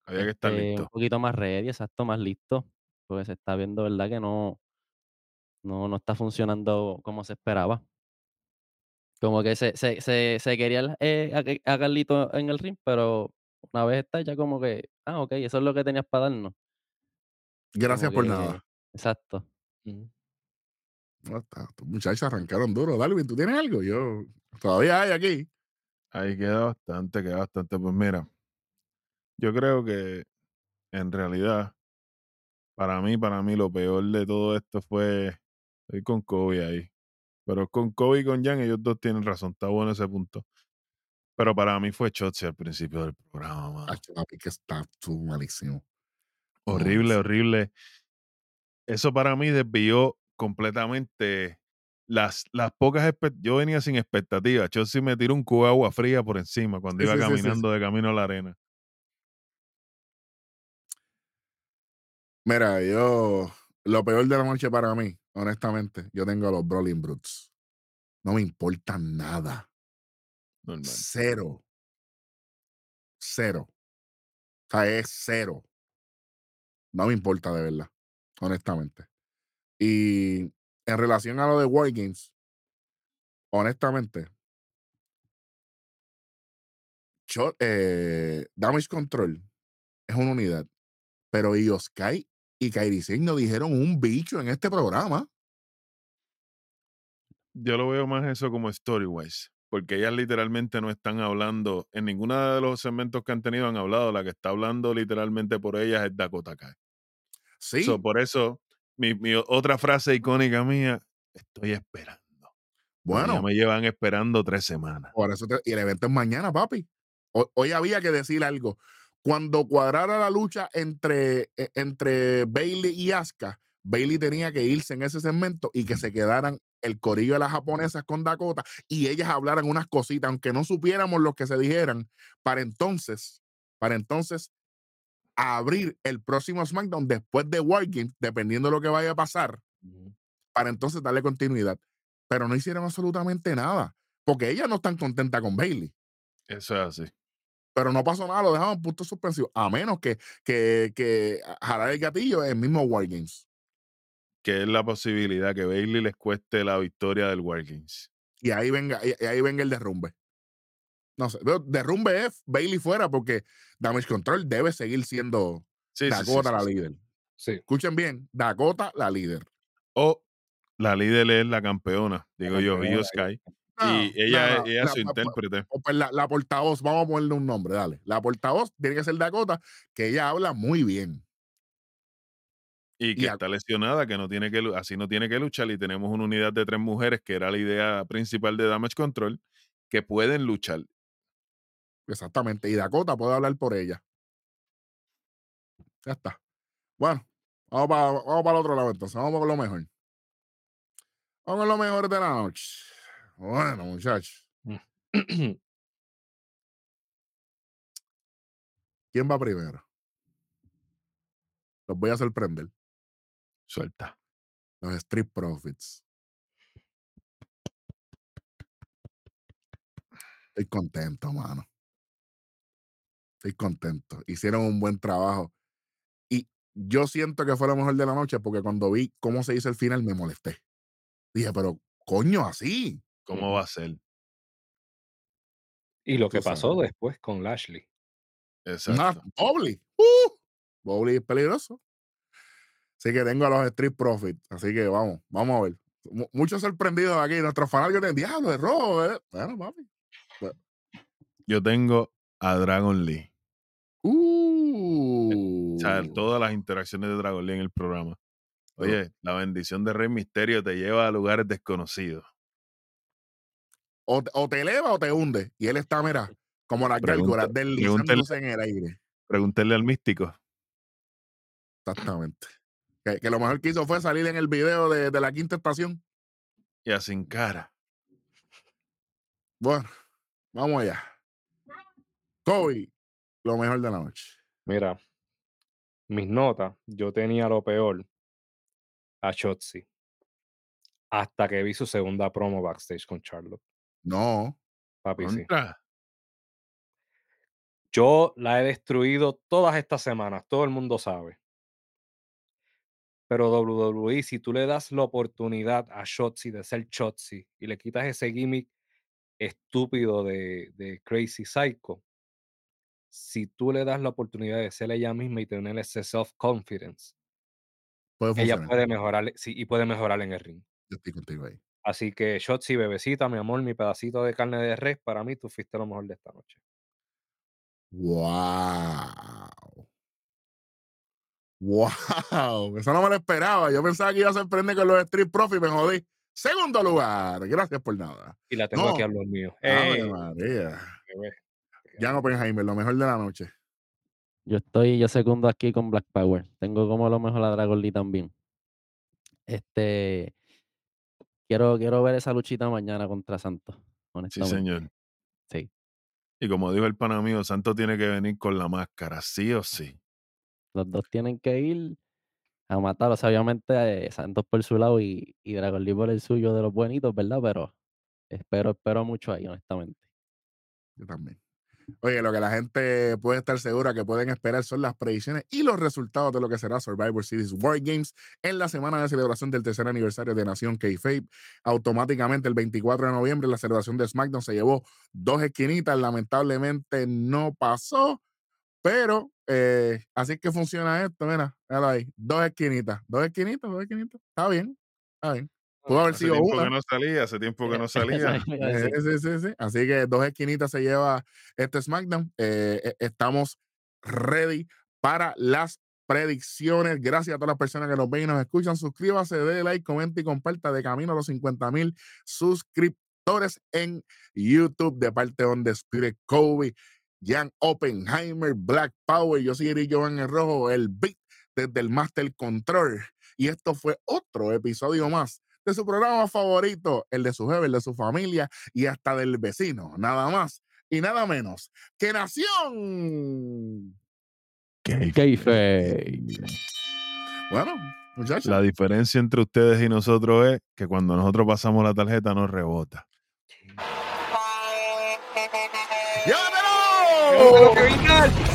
Había que estar este, listo. un poquito más ready, exacto, más listo, porque se está viendo, ¿verdad? Que no, no, no está funcionando como se esperaba. Como que se, se, se, se quería eh, a, Carlito en el ring, pero una vez está ya como que, ah, ok, eso es lo que tenías para darnos. Gracias Como por que- nada. Exacto. Ujú. No, está- estos muchachos arrancaron duro. Darwin, ¿tú tienes algo? Yo todavía hay aquí. Ahí queda bastante, queda bastante. Pues mira, yo creo que en realidad, para mí, para mí, lo peor de todo esto fue estoy con Kobe ahí. Pero con Kobe y con Jan, ellos dos tienen razón. Está bueno ese punto. Pero para mí fue Chotzi al principio del programa, mano. Que está malísimo. Horrible, horrible. Eso para mí desvió completamente las, las pocas Yo venía sin expectativas. Chelsea me tiró un cubo de agua fría por encima cuando Sí, iba sí, sí, caminando de camino a la arena. Mira, yo. Lo peor de la noche para mí, honestamente, yo tengo a los Brawling Brutes. No me importa nada. Normal. Cero. Cero. O sea, es cero. No me importa de verdad, honestamente. Y en relación a lo de War Games, honestamente, yo, eh, Damage Control es una unidad, pero Ioskai y Kairi Singh no dijeron un bicho en este programa. Yo lo veo más eso como story-wise, porque ellas literalmente no están hablando, en ninguno de los segmentos que han tenido han hablado, la que está hablando literalmente por ellas es Dakota Kai. Sí, So, por eso, mi, mi otra frase icónica mía, estoy esperando. Porque ya bueno, me llevan esperando tres semanas. por eso te- y el evento es mañana, papi. Ho- Hoy, había que decir algo. Cuando cuadrara la lucha entre, e- entre Bailey y Asuka, Bailey tenía que irse en ese segmento y que se quedaran el corillo de las japonesas con Dakota y ellas hablaran unas cositas, aunque no supiéramos lo que se dijeran, para entonces, para entonces abrir el próximo SmackDown después de War Games, dependiendo de lo que vaya a pasar, para entonces darle continuidad. Pero no hicieron absolutamente nada, porque ellas no están contentas con Bailey. Eso es así. Pero no pasó nada, lo dejaron en punto suspensivo, a menos que, que, que jalar el gatillo en el mismo War Games. Que es la posibilidad que Bailey les cueste la victoria del War Games. Y ahí venga, y y ahí venga el derrumbe. No sé, pero derrumbe es Bailey fuera porque Damage Control debe seguir siendo Sí, sí, sí, Dakota sí, la sí. líder. Sí. Escuchen bien, Dakota la líder. O la líder es la campeona, digo yo, campeona, Io Sky. No, y ella, no, no, ella es su pa- intérprete. pues la, la portavoz, vamos a ponerle un nombre, dale. La portavoz tiene que ser Dakota, que ella habla muy bien. Y que está lesionada, que no tiene que así no tiene que luchar. Y tenemos una unidad de tres mujeres, que era la idea principal de Damage Control, que pueden luchar. Exactamente. Y Dakota puede hablar por ella. Ya está. Bueno, vamos para, vamos para el otro lado entonces. Vamos con lo mejor. Vamos con lo mejor de la noche. Bueno, muchachos. (clears throat) ¿Quién va primero? Los voy a sorprender. Suelta. Los Street Profits. Estoy contento, mano. Estoy contento. Hicieron un buen trabajo. Y yo siento que fue lo mejor de la noche porque cuando vi cómo se hizo el final me molesté. Dije, pero coño, así. ¿Cómo va a ser? Y lo Tú que pasó sabes. después con Lashley. Exacto. Bowley. Uh, Bowley es peligroso. Así que tengo a los Street Profits. Así que vamos, vamos a ver. Mu- Muchos sorprendidos aquí. Nuestros fanáticos de diablo, de robo. eh". Bueno, papi. Yo tengo a Dragon Lee. Uh. O sea, todas las interacciones de Dragon Lee en el programa. Oye, la bendición de Rey Misterio te lleva a lugares desconocidos. O, te- o te eleva o te hunde. Y él está, mira, como las gárgolas, deslizándose en el aire. Pregúntale al místico. Exactamente. Que, que lo mejor que hizo fue salir en el video de, de la quinta estación. Y sin cara. Bueno, vamos allá. Kobe, lo mejor de la noche. Mira, mis notas, yo tenía lo peor a Shotzi. Hasta que vi su segunda promo backstage con Charlotte. No, Papi, sí. Contra. Yo la he destruido todas estas semanas, todo el mundo sabe. Pero WWE, si tú le das la oportunidad a Shotzi de ser Shotzi y le quitas ese gimmick estúpido de, de Crazy Psycho, si tú le das la oportunidad de ser ella misma y tener ese self-confidence, ella puede mejorar, sí, y puede mejorar en el ring. Yo estoy contigo ahí. Así que, Shotzi, bebecita, mi amor, mi pedacito de carne de res, para mí tú fuiste lo mejor de esta noche. ¡Wow! ¡Wow! Eso no me lo esperaba. Yo pensaba que iba a sorprender con los Street Profits me jodí. Segundo lugar. Gracias por nada. Y la tengo No. aquí a los míos. Ave. María. Jan Oppenheimer, lo mejor de la noche. Yo estoy, yo segundo aquí con Black Power. Tengo como lo mejor a Dragon Lee también. Este, quiero, quiero ver esa luchita mañana contra Santos, Sí, señor. Sí. Y como dijo el pana mío, Santo tiene que venir con la máscara, sí o sí. Los dos tienen que ir a matar. O sea, obviamente eh, Santos por su lado y, y Dragon Lee por el suyo de los buenitos, ¿verdad? Pero espero, espero mucho ahí, honestamente. Yo también. Oye, lo que la gente puede estar segura que pueden esperar son las predicciones y los resultados de lo que será Survivor Series War Games en la semana de celebración del tercer aniversario de Nación K-Fape. Automáticamente el 24 de noviembre la celebración de SmackDown se llevó dos esquinitas, lamentablemente no pasó, pero eh, así es que funciona esto, mira, míralo ahí, dos esquinitas, dos esquinitas, dos esquinitas, está bien, está bien. Pudo haber Hace sido tiempo una. que no salía, hace tiempo que no (laughs) salía. Eh, sí, sí, sí. Así que dos esquinitas se lleva este SmackDown. Eh, eh, estamos ready para las predicciones. Gracias a todas las personas que nos ven y nos escuchan. Suscríbase, dé like, comenta y comparta de camino a los 50 mil suscriptores en YouTube de parte de Spirit Kobe, Jan Oppenheimer, Black Power. Yo soy Eric Jovan el Rojo, el Beat desde el Master Control. Y esto fue otro episodio más de su programa favorito, el de su jefe, el de su familia y hasta del vecino, nada más y nada menos que Nación. Kayfabe. Bueno, muchachos. La diferencia entre ustedes y nosotros es que cuando nosotros pasamos la tarjeta nos rebota. ¡Llévatelo! ¡Final!